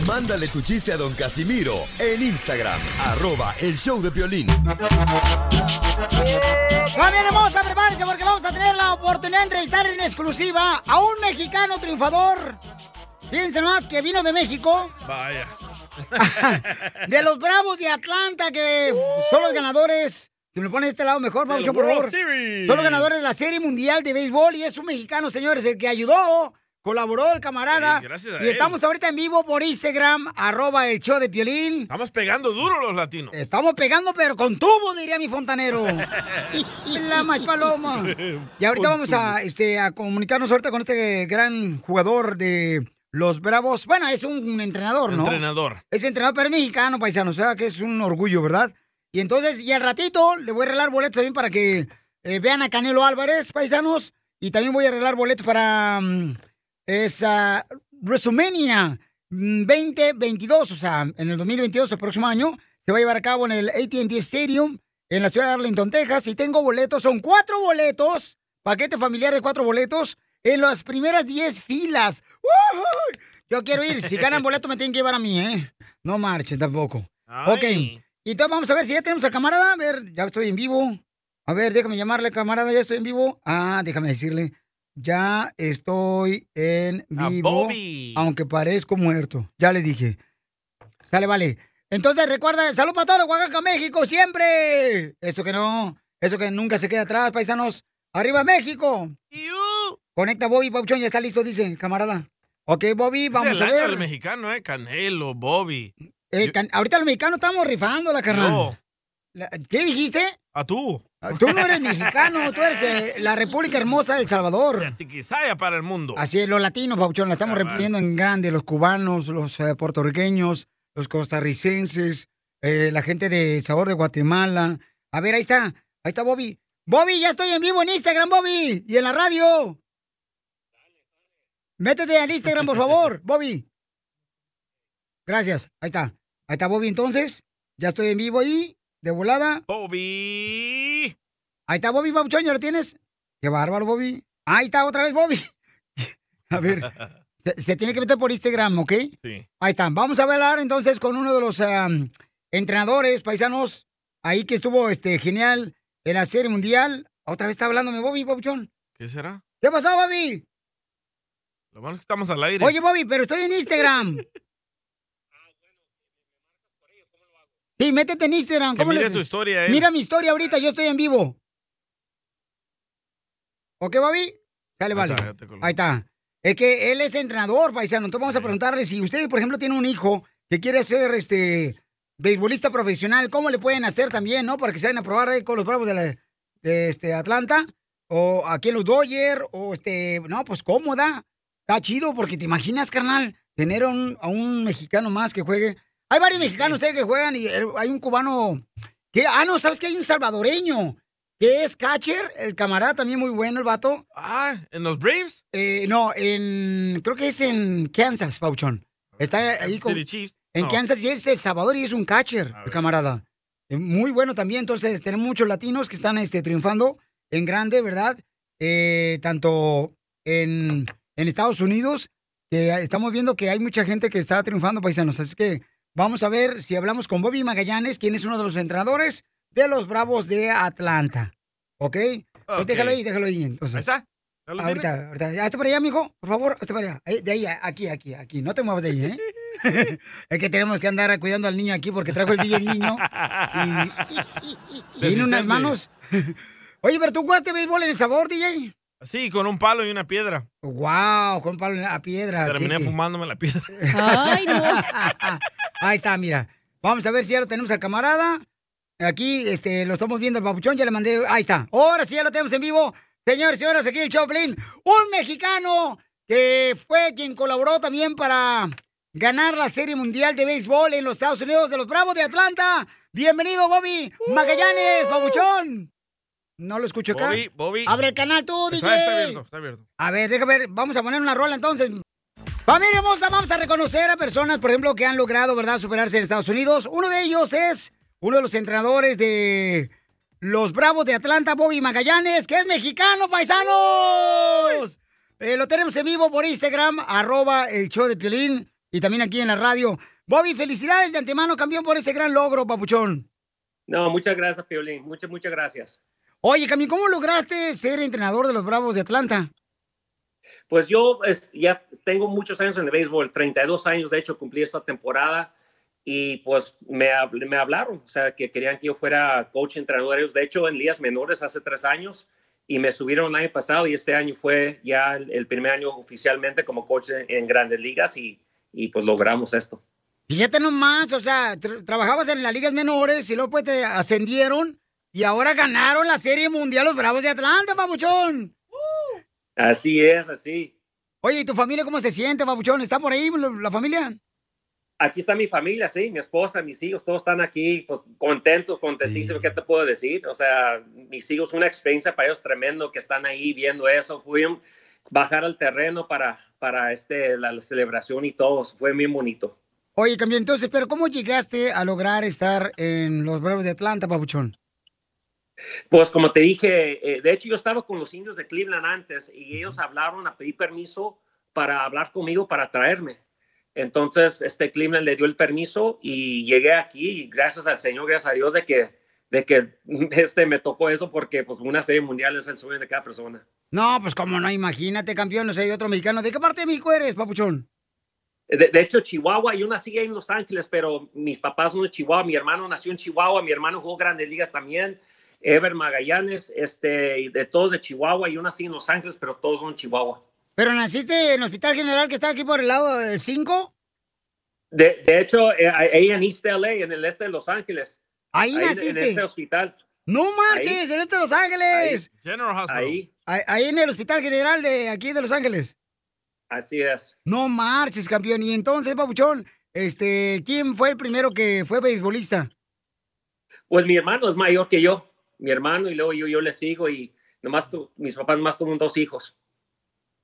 Mándale tu chiste a don Casimiro en Instagram, arroba el show de violín. Familia hermosa, prepárense porque vamos a tener la oportunidad de entrevistar en exclusiva a un mexicano triunfador. Fíjense más que vino de México, Vaya. de los Bravos de Atlanta, que son los ganadores. Si me lo pone de este lado mejor, Pabuchón, por favor. Series. Son los ganadores de la Serie Mundial de Béisbol y es un mexicano, señores, el que ayudó, colaboró el camarada. Sí, gracias a y él. estamos ahorita en vivo por Instagram, arroba el show de Piolín. Estamos pegando duro los latinos. Estamos pegando, pero con tubo, diría mi fontanero. La más paloma. Y ahorita Con vamos a, este, a comunicarnos ahorita con este gran jugador de los Bravos. Bueno, es un entrenador, ¿no? Entrenador. Es entrenador, pero es mexicano, paisano. O sea, que es un orgullo, ¿verdad? Y entonces, y al ratito le voy a arreglar boletos también para que eh, vean a Canelo Álvarez, paisanos. Y también voy a arreglar boletos para mm, esa WrestleMania mm, 2022, o sea, en el 2022, el próximo año, se va a llevar a cabo en el AT&T Stadium en la ciudad de Arlington, Texas. Y tengo boletos, son cuatro boletos, paquete familiar de cuatro boletos, en las primeras 10 filas. Yo quiero ir. Si ganan boleto, me tienen que llevar a mí, ¿eh? No marchen tampoco. Ok. Y entonces vamos a ver si ya tenemos al camarada. A ver, ya estoy en vivo. A ver, déjame llamarle, camarada. Ya estoy en vivo. Ah, déjame decirle. Ya estoy en A vivo. Bobby. Aunque parezco muerto. Ya le dije. Sale, vale. Entonces recuerda, salud para todos, Oaxaca, México, siempre. Eso que no, eso que nunca se queda atrás, paisanos. ¡Arriba México! Conecta Bobby, Pauchón, ya está listo, dice, camarada. Ok, Bobby, Es vamos el a ver. del mexicano, ¿eh? Canelo, Bobby. Eh, can- ahorita los mexicanos estamos rifando la carnal. Yo. ¿Qué dijiste? A tú. Tú no eres mexicano, tú eres eh, la República Hermosa del Salvador. Tiquisaya para el mundo. Así es, los latinos, Pauchón, la estamos repitiendo en grande, los cubanos, los eh, puertorriqueños, los costarricenses, eh, la gente de El Sabor de Guatemala. A ver, ahí está, ahí está Bobby. Bobby, ya estoy en vivo en Instagram, Bobby, y en la radio. Métete al Instagram, por favor, Bobby. Gracias, ahí está. Ahí está Bobby, entonces. Ya estoy en vivo ahí, de volada. Bobby. Ahí está Bobby, Pauchón, ¿ya lo tienes? Qué bárbaro, Bobby. Ahí está otra vez Bobby. A ver, se, se tiene que meter por Instagram, ¿ok? Sí. Ahí está. Vamos a hablar entonces con uno de los entrenadores paisanos ahí que estuvo este genial en la Serie Mundial. Otra vez está hablándome Bobby, Bobby. ¿Qué será? ¿Qué pasó, Bobby? Lo malo es que estamos al aire. Oye, Bobby, pero estoy en Instagram. Sí, métete en Instagram. Que ¿Cómo mire les- tu historia, él. Mira mi historia ahorita, yo estoy en vivo. ¿Ok, Bobby? Sale, Ahí vale. está. Ahí está. Es que él es entrenador, paisano. Entonces vamos a preguntarle si ustedes, por ejemplo, tienen un hijo que quiere ser este beisbolista profesional, ¿cómo le pueden hacer también, no? Para que se vayan a probar ahí con los bravos de, la- de, este, Atlanta, o aquí en los Dodgers, o este, no, pues cómoda. Está chido, porque te imaginas, carnal, tener a un, a un mexicano más que juegue. Hay varios mexicanos eh, que juegan y eh, hay un cubano que, ah, no, ¿sabes que Hay un salvadoreño que es catcher, el camarada también muy bueno, el vato. Ah, ¿en los Braves? Eh, no, en, creo que es en Kansas, Pauchón. Está ahí con, City Chiefs. en No. Kansas y es El Salvador y es un catcher, el camarada. Eh, Muy bueno también, entonces tenemos muchos latinos que están este, triunfando en grande, ¿verdad? Eh, tanto en, en Estados Unidos, que estamos viendo que hay mucha gente que está triunfando, paisanos. Así que vamos a ver si hablamos con Bobby Magallanes, quien es uno de los entrenadores de los Bravos de Atlanta. ¿Ok? Pues déjalo ahí, déjalo ahí. Entonces. Ahí está. ¿Ya lo Ahorita, tienes? ahorita. Hazte para allá, mijo. Por favor, hazte para allá. Ahí, de ahí, aquí, aquí, aquí. No te muevas de ahí, ¿eh? es que tenemos que andar cuidando al niño aquí porque trajo el DJ el niño. Y tiene unas manos. Oye, pero tú jugaste béisbol en el sabor, DJ. Sí, con un palo y una piedra. Wow, con palo a piedra. Terminé fumándome la piedra. Ay, no. Ahí está, mira. Vamos a ver si ya lo tenemos al camarada. Aquí, este, lo estamos viendo el papuchón, ya le mandé. Ahí está. Ahora sí ya lo tenemos en vivo. Señores, señoras, aquí el Choplin. Un mexicano que fue quien colaboró también para ganar la Serie Mundial de Béisbol en los Estados Unidos de los Bravos de Atlanta. Bienvenido, Bobby Magallanes, papuchón. No lo escucho acá. Bobby, Bobby. Abre el canal tú, Está, DJ. está abierto, está abierto. A ver, déjame ver, vamos a poner una rola entonces. Familia hermosa, vamos a reconocer a personas, por ejemplo, que han logrado, ¿verdad?, superarse en Estados Unidos. Uno de ellos es uno de los entrenadores de los Bravos de Atlanta, Bobby Magallanes, que es mexicano, paisanos. Eh, lo tenemos en vivo por Instagram, arroba el show de Piolín, y también aquí en la radio. Bobby, felicidades de antemano, campeón, por ese gran logro, papuchón. No, muchas gracias, Piolín. Muchas, muchas gracias. Oye, Cami, ¿cómo lograste ser entrenador de los Bravos de Atlanta? Pues yo es- ya tengo muchos años en el béisbol, 32 años, de hecho, cumplí esta temporada y pues me, me hablaron, o sea, que querían que yo fuera coach entrenador. Ellos, de hecho, en ligas menores hace tres años y me subieron el año pasado y este año fue ya el, primer año oficialmente como coach en, en grandes ligas y, y pues logramos esto. Fíjate nomás, o sea, tr- trabajabas en las ligas menores y luego pues te ascendieron y ahora ganaron la Serie Mundial los Bravos de Atlanta, papuchón. Así es, así. Oye, ¿y tu familia cómo se siente, papuchón? ¿Está por ahí la familia? Aquí está mi familia, sí, mi esposa, mis hijos, todos están aquí, pues contentos, contentísimos, ¿qué te puedo decir? O sea, mis hijos, una experiencia para ellos tremendo que están ahí viendo eso, pudieron bajar al terreno para, para este, la, celebración y todo, fue muy bonito. Oye, cambió entonces, pero ¿cómo llegaste a lograr estar en los Bravos de Atlanta, papuchón? Pues como te dije, eh, de hecho yo estaba con los indios de Cleveland antes y ellos hablaron a pedir permiso para hablar conmigo para traerme. Entonces, este Cleveland le dio el permiso y llegué aquí y gracias al Señor, gracias a Dios de que, de que este, me tocó eso porque pues una serie mundial es el sueño de cada persona. No, pues cómo no, imagínate, campeón, no sé, hay otro mexicano. ¿De qué parte de México eres, papuchón? De, de hecho, Chihuahua, yo nací en Los Ángeles, pero mis papás son de Chihuahua, mi hermano nació en Chihuahua, mi hermano jugó grandes ligas también, Ever Magallanes, este, y de todos de Chihuahua, yo nací en Los Ángeles, pero todos son Chihuahua. ¿Pero naciste en el Hospital General que está aquí por el lado del 5? De, de hecho, eh, ahí en East LA, en el este de Los Ángeles. Ahí en- En, naciste. este hospital. ¡No marches! ¡En este de Los Ángeles! General Hospital. Ahí, Ahí, ahí en el Hospital General de aquí de Los Ángeles. así es. No marches, campeón. Y entonces, Papuchón, este, ¿quién fue el primero que fue beisbolista? Pues mi hermano es mayor que yo, mi hermano, y luego yo, yo le sigo y nomás tu- mis papás más tuvieron dos hijos.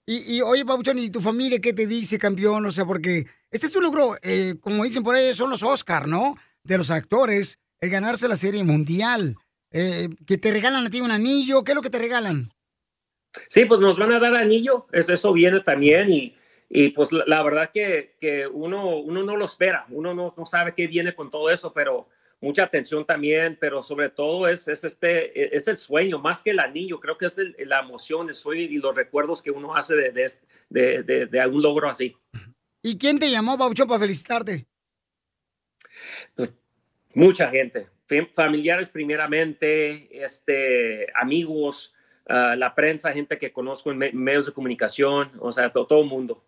Y, y oye, Papuchón, ¿y tu familia qué te dice, campeón? O sea, porque este es un logro, eh, como dicen por ahí, son los Oscar, ¿no? De los actores, el ganarse la serie mundial. Eh, que te regalan a ti un anillo, ¿qué es lo que te regalan? Sí, pues nos van a dar anillo, eso, eso viene también y, y pues la, la verdad que, que uno, uno no lo espera, uno no, no sabe qué viene con todo eso, pero mucha atención también, pero sobre todo es, es, este, es el sueño, más que el anillo, creo que es el- la emoción, el sueño y los recuerdos que uno hace de, de, de, de, algún logro así. ¿Y quién te llamó, Papuchón, para felicitarte? Mucha gente, fam- familiares primeramente, este, amigos, ah, la prensa, gente que conozco en me- medios de comunicación, o sea, to- todo el mundo.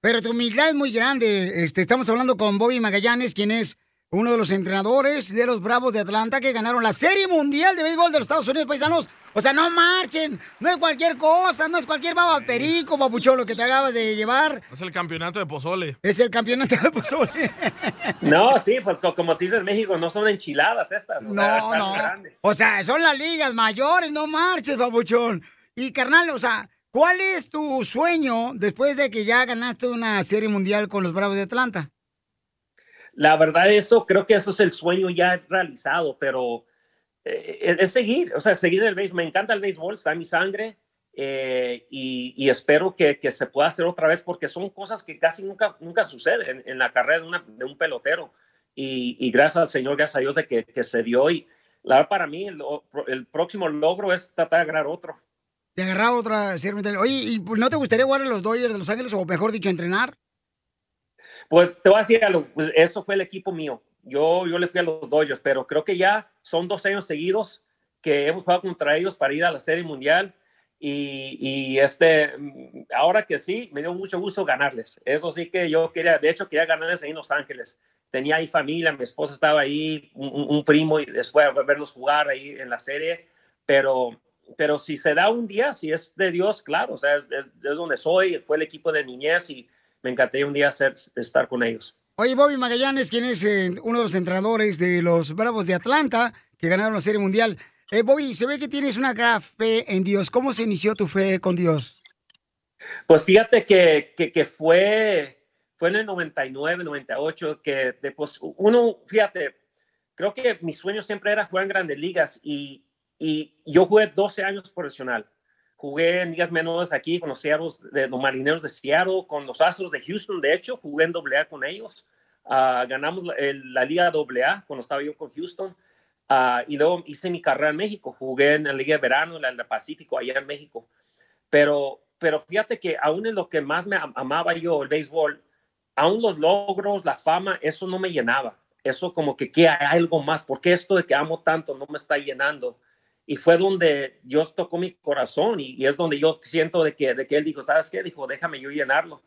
Pero tu humildad es muy grande. Este, estamos hablando con Bobby Magallanes, quien es uno de los entrenadores de los Bravos de Atlanta que ganaron la Serie Mundial de Béisbol de los Estados Unidos, paisanos. O sea, no marchen, no es cualquier cosa, no es cualquier baba perico, papuchón, lo que te acabas de llevar. Es el campeonato de pozole. Es el campeonato de pozole. No, sí, pues co- como se dice en México, no son enchiladas estas. o sea, No, algo no. grande. O sea, son las ligas mayores, no marches, papuchón. Y carnal, o sea, ¿cuál es tu sueño después de que ya ganaste una Serie Mundial con los Bravos de Atlanta? La verdad, eso, creo que eso es el sueño ya realizado, pero eh, es, seguir, o sea, seguir el béisbol. Me encanta el béisbol, está en mi sangre eh, y, y espero que, que se pueda hacer otra vez porque son cosas que casi nunca, nunca suceden en, en la carrera de, una- de un pelotero. Y, y gracias al Señor, gracias a Dios de que, que se dio. Y la para mí, el, el próximo logro es tratar de agarrar otro. De agarrar otra Mundial. Oye, ¿y no te gustaría jugar en los Dodgers de Los Ángeles o mejor dicho, entrenar? Pues te voy a decir algo, pues eso fue el equipo mío. Yo, yo le fui a los Dodgers, pero creo que ya son dos años seguidos que hemos jugado contra ellos para ir a la Serie Mundial. Y, y este, ahora que sí, me dio mucho gusto ganarles. Eso sí que yo quería, de hecho, quería ganarles ahí en Los Ángeles. Tenía ahí familia, mi esposa estaba ahí, un, primo, y después a vernos jugar ahí en la serie. Pero, pero si se da un día, si es de Dios, claro, o sea, es, es- es donde soy, fue el equipo de niñez y me encantaría un día hacer, estar con ellos. Oye, Bobby Magallanes, quien es eh, uno de los entrenadores de los Bravos de Atlanta, que ganaron la Serie Mundial. Eh, Bobby, se ve que tienes una gran fe en Dios. ¿Cómo se inició tu fe con Dios? Pues fíjate que, que, que fue, fue en el 99, 98, que de, pues, uno, fíjate, creo que mi sueño siempre era jugar en grandes ligas y, y yo jugué 12 años profesional. Jugué en ligas menores aquí con los, de, los marineros de Seattle, con los Astros de Houston, de hecho, jugué en AA con ellos. Ah, ganamos la, el- la Liga AA cuando estaba yo con Houston. Ah, y luego hice mi carrera en México. Jugué en la Liga de Verano, la del Pacífico, allá en México. Pero, pero fíjate que aún en lo que más me am- amaba yo, el béisbol, aún los logros, la fama, eso no me llenaba. Eso como que, que hay algo más, porque esto de que amo tanto no me está llenando. Y fue donde Dios tocó mi corazón y, y es donde yo siento de que, de que Él dijo, ¿sabes qué? Dijo, déjame yo llenarlo.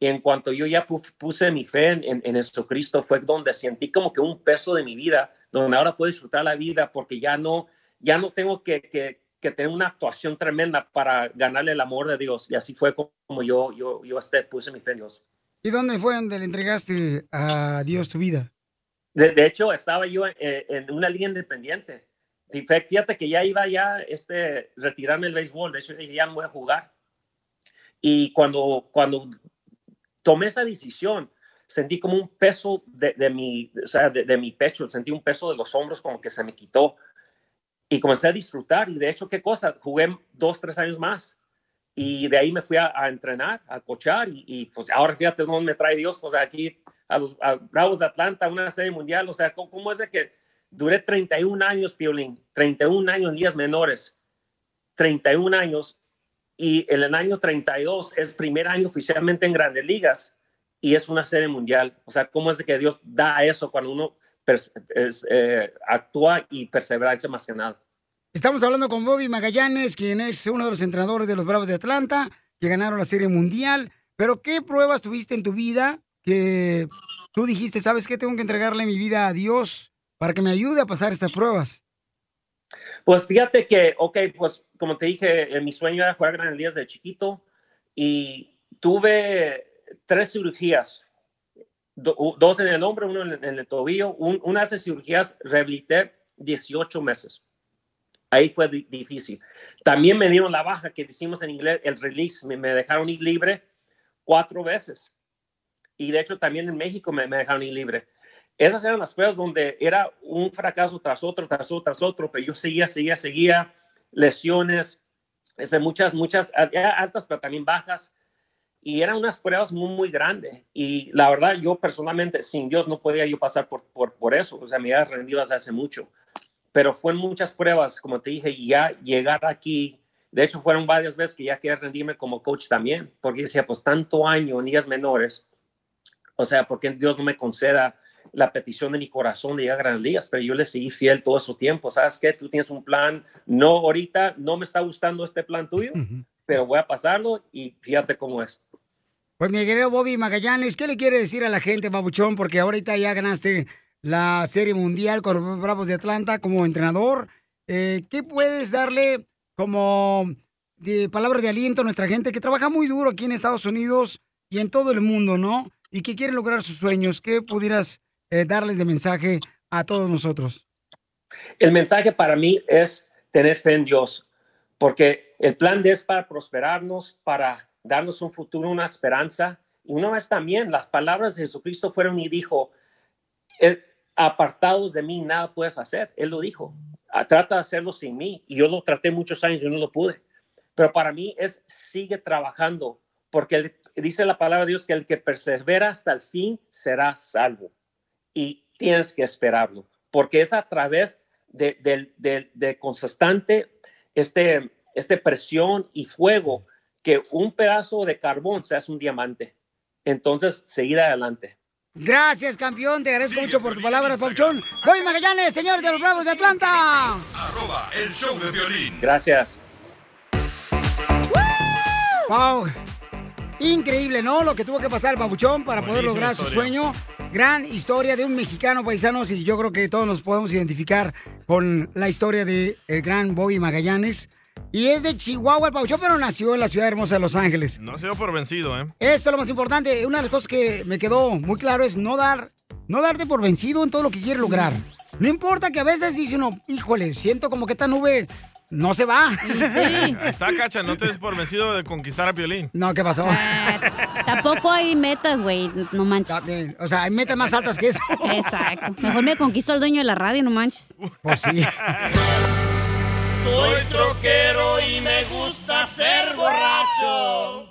Y en cuanto yo ya pu- puse mi fe en, en, en Jesucristo, fue donde sentí como que un peso de mi vida, donde ahora puedo disfrutar la vida porque ya no, ya no tengo que, que, que tener una actuación tremenda para ganarle el amor de Dios. Y así fue como yo, yo, yo este, puse mi fe en Dios. ¿Y dónde fue donde le entregaste a Dios tu vida? De, de hecho, estaba yo eh, en una liga independiente. Fíjate que ya iba ya este, retirarme del béisbol. De hecho, ya me voy a jugar. Y cuando, cuando tomé esa decisión, sentí como un peso de, de mi, o sea, de, de mi pecho, sentí un peso de los hombros como que se me quitó. Y comencé a disfrutar. Y de hecho, ¿qué cosa? Jugué dos, tres años más. Y de ahí me fui a, a entrenar, a cochar. Y, y, pues ahora fíjate dónde me trae Dios. O sea, aquí a los a Bravos de Atlanta, una serie mundial. O sea, ¿cómo, cómo es de que duré 31 años, Piolín? 31 años en días menores. 31 años. Y en el año 32 es primer año oficialmente en grandes ligas. Y es una serie mundial. O sea, ¿cómo es que Dios da eso cuando uno eh, actúa y perseverancia más que nada? Estamos hablando con Bobby Magallanes, quien es uno de los entrenadores de los Bravos de Atlanta, que ganaron la Serie Mundial. Pero, ¿qué pruebas tuviste en tu vida que tú dijiste, sabes qué, tengo que entregarle mi vida a Dios para que me ayude a pasar estas pruebas? Pues fíjate que, ok, pues como te dije, eh, mi sueño era jugar Grandes Ligas de chiquito y tuve tres cirugías, do- dos en el hombro, uno en en el tobillo, un- una de esas cirugías rehabilité 18 meses. Ahí fue di- difícil. También me dieron la baja que decimos en inglés, el release, me, me dejaron ir libre cuatro veces. Y de hecho también en México me, me dejaron ir libre. Esas eran las pruebas donde era un fracaso tras otro, tras otro, tras otro, pero yo seguía, seguía, seguía, lesiones, este, muchas, muchas altas, pero también bajas. Y eran unas pruebas muy, muy grandes. Y la verdad, yo personalmente, sin Dios, no podía yo pasar por, por, por eso. O sea, me había rendido hace mucho. Pero fueron muchas pruebas, como te dije, y ya llegar aquí. De hecho, fueron varias veces que ya quería rendirme como coach también, porque decía, pues tanto año en días menores. O sea, porque Dios no me conceda la petición de mi corazón de llegar a grandes ligas, pero yo le seguí fiel todo ese tiempo. ¿Sabes qué? Tú tienes un plan, no ahorita, no me está gustando este plan tuyo, pero voy a pasarlo y fíjate cómo es. Pues mi querido Bobby Magallanes, ¿qué le quiere decir a la gente, babuchón? Porque ahorita ya ganaste la Serie Mundial con los Bravos de Atlanta como entrenador. Eh, ¿Qué puedes darle como de palabras de aliento a nuestra gente que trabaja muy duro aquí en Estados Unidos y en todo el mundo, ¿no? Y que quiere lograr sus sueños. ¿Qué pudieras eh, darles de mensaje a todos nosotros? El mensaje para mí es tener fe en Dios, porque el plan es para prosperarnos, para darnos un futuro, una esperanza. Y una vez también, las palabras de Jesucristo fueron y dijo, "Eh, apartados de mí nada puedes hacer. Él lo dijo, "Ah, trata de hacerlo sin mí. Y yo lo traté muchos años y no lo pude. Pero para mí es, sigue trabajando, porque dice la palabra de Dios que el que persevera hasta el fin será salvo y tienes que esperarlo, porque es a través de, de constante este, este presión y fuego que un pedazo de carbón se hace un diamante. Entonces, seguir adelante. Gracias, campeón. Te agradezco mucho por tus palabras, babuchón. Bobby Magallanes, señor de los Bravos de Atlanta. Arroba el show de violín. Gracias. Wow. Increíble, ¿no? Lo que tuvo que pasar el babuchón para poder lograr su sueño. Gran historia de un mexicano paisanos y yo creo que todos nos podemos identificar con la historia de el gran Bobby Magallanes. Y es de Chihuahua el babuchón, pero nació en la ciudad hermosa de Los Ángeles. No se dio por vencido, ¿eh? Esto es lo más importante. Una de las cosas que me quedó muy claro es no dar, no darte por vencido en todo lo que quieres lograr. No importa que a veces dice uno, híjole, siento como que esta nube no se va. Ahí está, Cacha, no te des por vencido de conquistar a Violín. No, ¿qué pasó? Tampoco hay metas, güey. No manches. O sea, hay metas más altas que eso. Exacto. Mejor me conquistó el dueño de la radio, no manches. Pues sí. Soy troquero y me gusta ser borracho.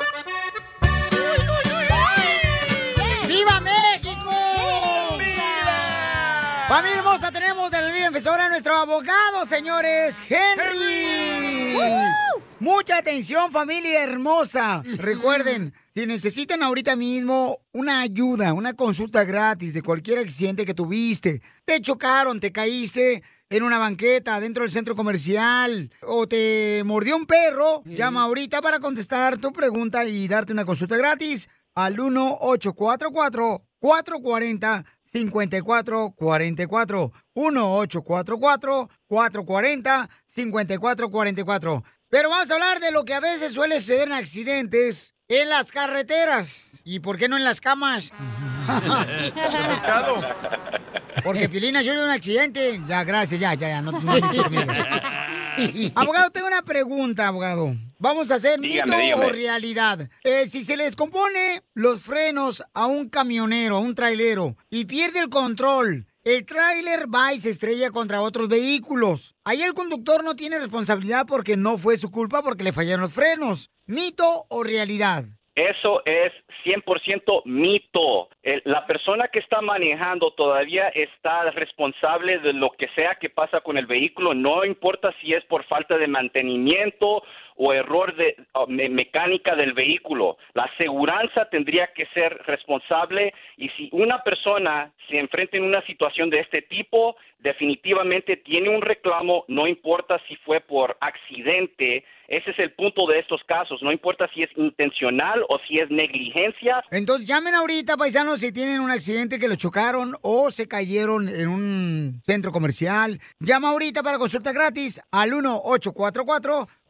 Familia hermosa, tenemos de la Liga Defensora a nuestro abogado, señores, Henry. Mucha atención, familia hermosa. Recuerden, si necesitan ahorita mismo una ayuda, una consulta gratis de cualquier accidente que tuviste, te chocaron, te caíste en una banqueta dentro del centro comercial o te mordió un perro, llama ahorita para contestar tu pregunta y darte una consulta gratis al 1844 440 5444 1844 440 5444 Pero vamos a hablar de lo que a veces suele suceder en accidentes en las carreteras. ¿Y por qué no en las camas? pescado. Porque Pilina yo un accidente. Ya, gracias, ya, ya, ya. No, no estés conmigo. abogado, tengo una pregunta, abogado. Vamos a hacer Dígame, mito dígame. o realidad. Eh, si se les compone los frenos a un camionero, a un trailero, y pierde el control, el tráiler va y se estrella contra otros vehículos. Ahí el conductor no tiene responsabilidad porque no fue su culpa porque le fallaron los frenos. ¿Mito o realidad? Eso es 100% mito. La persona que está manejando todavía está responsable de lo que sea que pasa con el vehículo, no importa si es por falta de mantenimiento o error de me- mecánica del vehículo. La aseguranza tendría que ser responsable y si una persona se enfrenta en una situación de este tipo, definitivamente tiene un reclamo, no importa si fue por accidente. Ese es el punto de estos casos. No importa si es intencional o si es negligencia. Entonces llamen ahorita, paisanos, si tienen un accidente que lo chocaron o se cayeron en un centro comercial. Llama ahorita para consulta gratis al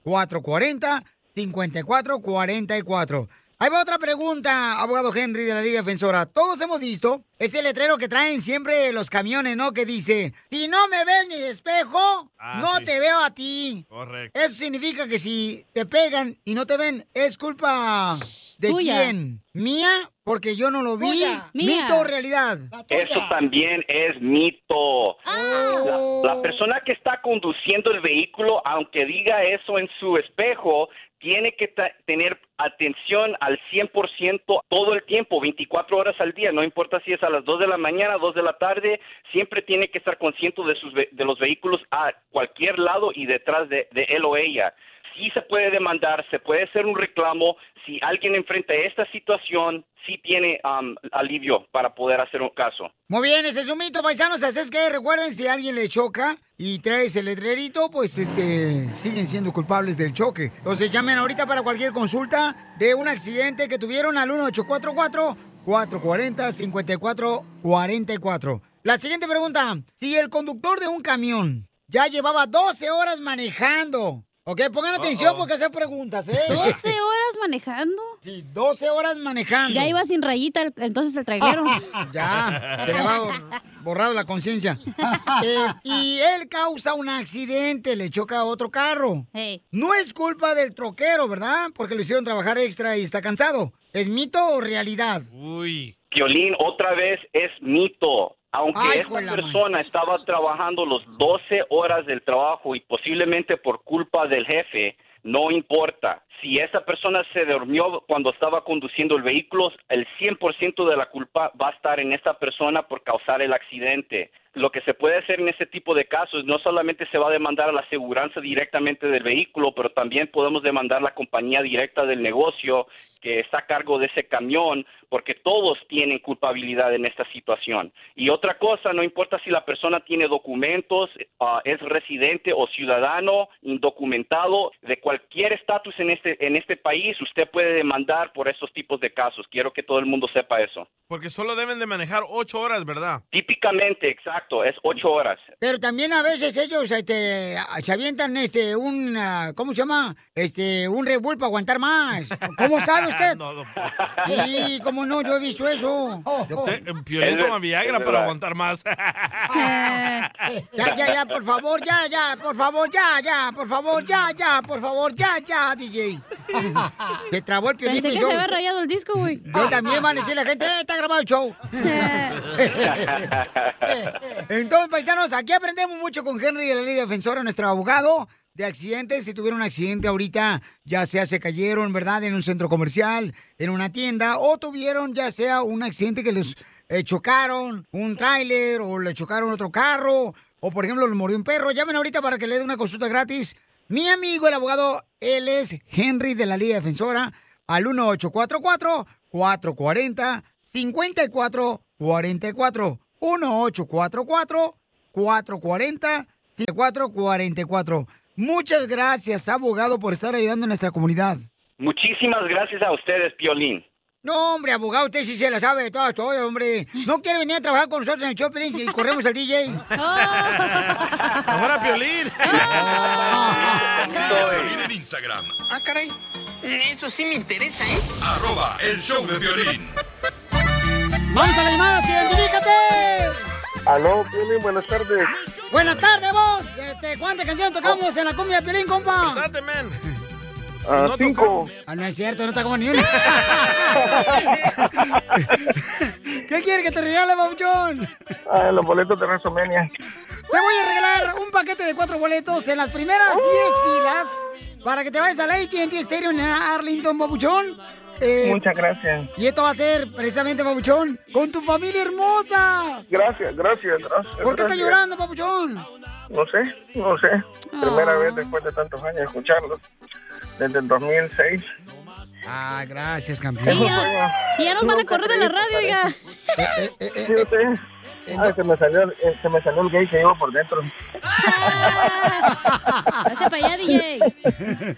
1-844-440-5444. Ahí va otra pregunta, abogado Henry de la Liga Defensora. Todos hemos visto ese letrero que traen siempre los camiones, ¿no? Que dice, si no me ves mi espejo, Ah, no sí. te veo a ti. Correcto. Eso significa que si te pegan y no te ven, es culpa de Tuya. quién? ¿Mía? Porque yo no lo vi. Tuya. ¿Mito o realidad? Eso también es mito. La, la persona que está conduciendo el vehículo, aunque diga eso en su espejo, tiene que tener atención al 100% todo el tiempo, 24 horas al día, no importa si es a las 2 de la mañana, 2 de la tarde, siempre tiene que estar consciente de, sus, ve- de los vehículos a cualquier lado y detrás de, de él o ella. Sí se puede demandar, se puede hacer un reclamo, si alguien enfrenta esta situación, sí tiene um, alivio para poder hacer un caso. Muy bien, ese es un mito, paisanos. Así es que recuerden, si alguien le choca y trae ese letrerito, pues este siguen siendo culpables del choque. Entonces llamen ahorita para cualquier consulta de un accidente que tuvieron al 1844-440-5444. La siguiente pregunta, si el conductor de un camión ya llevaba 12 horas manejando, ¿ok? Pongan atención porque hacen preguntas, ¿eh? ¿12 horas manejando? Sí, 12 horas manejando. Ya iba sin rayita el- entonces el trailero. ya, te le va borrado la conciencia. Eh, y él causa un accidente, le choca a otro carro. No es culpa del troquero, ¿verdad? Porque lo hicieron trabajar extra y está cansado. ¿Es mito o realidad? Uy. Violín, otra vez es mito. Aunque Ay, esta persona estaba trabajando los 12 horas del trabajo y posiblemente por culpa del jefe, no importa. Si esa persona se durmió cuando estaba conduciendo el vehículo, el 100% de la culpa va a estar en esta persona por causar el accidente. Lo que se puede hacer en este tipo de casos, no solamente se va a demandar a la aseguranza directamente del vehículo, pero también podemos demandar la compañía directa del negocio que está a cargo de ese camión, porque todos tienen culpabilidad en esta situación. Y otra cosa, no importa si la persona tiene documentos, ah, es residente o ciudadano indocumentado, de cualquier estatus en este, en este país, usted puede demandar por estos tipos de casos. Quiero que todo el mundo sepa eso. Porque solo deben de manejar ocho horas, ¿verdad? Típicamente, exacto, es ocho horas. Pero también a veces ellos este, se avientan este, un, ah, ¿cómo se llama? Este, un Red Bull para aguantar más. ¿Cómo sabe usted? No, no. Sí, cómo no, yo he visto eso. Usted, Piolín toma Viagra para aguantar más. Ya, ya, ya, por favor, ya, ya, por favor, ya, ya, por favor, ya, ya, por favor, ya, ya, DJ. Te trabó el piolín. Pensé que show. se había rayado el disco, güey. Yo también van a decir la gente, "Eh, está grabado el show. Entonces, paisanos, aquí aprendemos mucho con Henry de la Liga Defensora, nuestro abogado de accidentes. Si tuvieron un accidente ahorita, ya sea se cayeron, ¿verdad? En un centro comercial, en una tienda, o tuvieron ya sea un accidente que los eh, chocaron, un tráiler, o le chocaron otro carro, o por ejemplo, los mordió un perro. Llamen ahorita para que le dé una consulta gratis. Mi amigo, el abogado, él es Henry de la Liga Defensora, al 1844-440-5444. 1844-440-5444. Muchas gracias, abogado, por estar ayudando a nuestra comunidad. Muchísimas gracias a ustedes, Piolín. No, hombre, abogado, usted sí se la sabe de todo, hombre. ¿No quiere venir a trabajar con nosotros en el shopping y corremos al DJ? Mejor a Piolín. Sigue a Piolín en Instagram, Ah, caray. Eso sí me interesa, ¿eh? arroba el show de violín. ¡Vamos a la llamada, identifícate! Aló, Piolín, buenas tardes. Buenas tardes, vos. Este, ¿Cuántas canciones tocamos en la cumbia de Pelín, compa? Date, man. Ah, cinco. Ah, no es cierto, no tocamos ni una. ¿Qué quiere que te regale, babuchón? Ah, los boletos de WrestleMania. Te voy a regalar un paquete de cuatro boletos en las primeras 10 filas para que te vayas al AT&T Stadium en Arlington, babuchón. Eh, Muchas gracias. Y esto va a ser precisamente, babuchón, con tu familia hermosa. Gracias, gracias, gracias. ¿Por qué estás llorando, babuchón? no sé, no sé. Primera vez después de tantos años de escucharlos, desde el 2006. Ah, gracias, Y campeón. ya, y ya nos van a correr de la radio, ya. Sí, yo sé. Ah, se me salió, eh, se me salió el gay que llevo por dentro. Hazte para allá, DJ.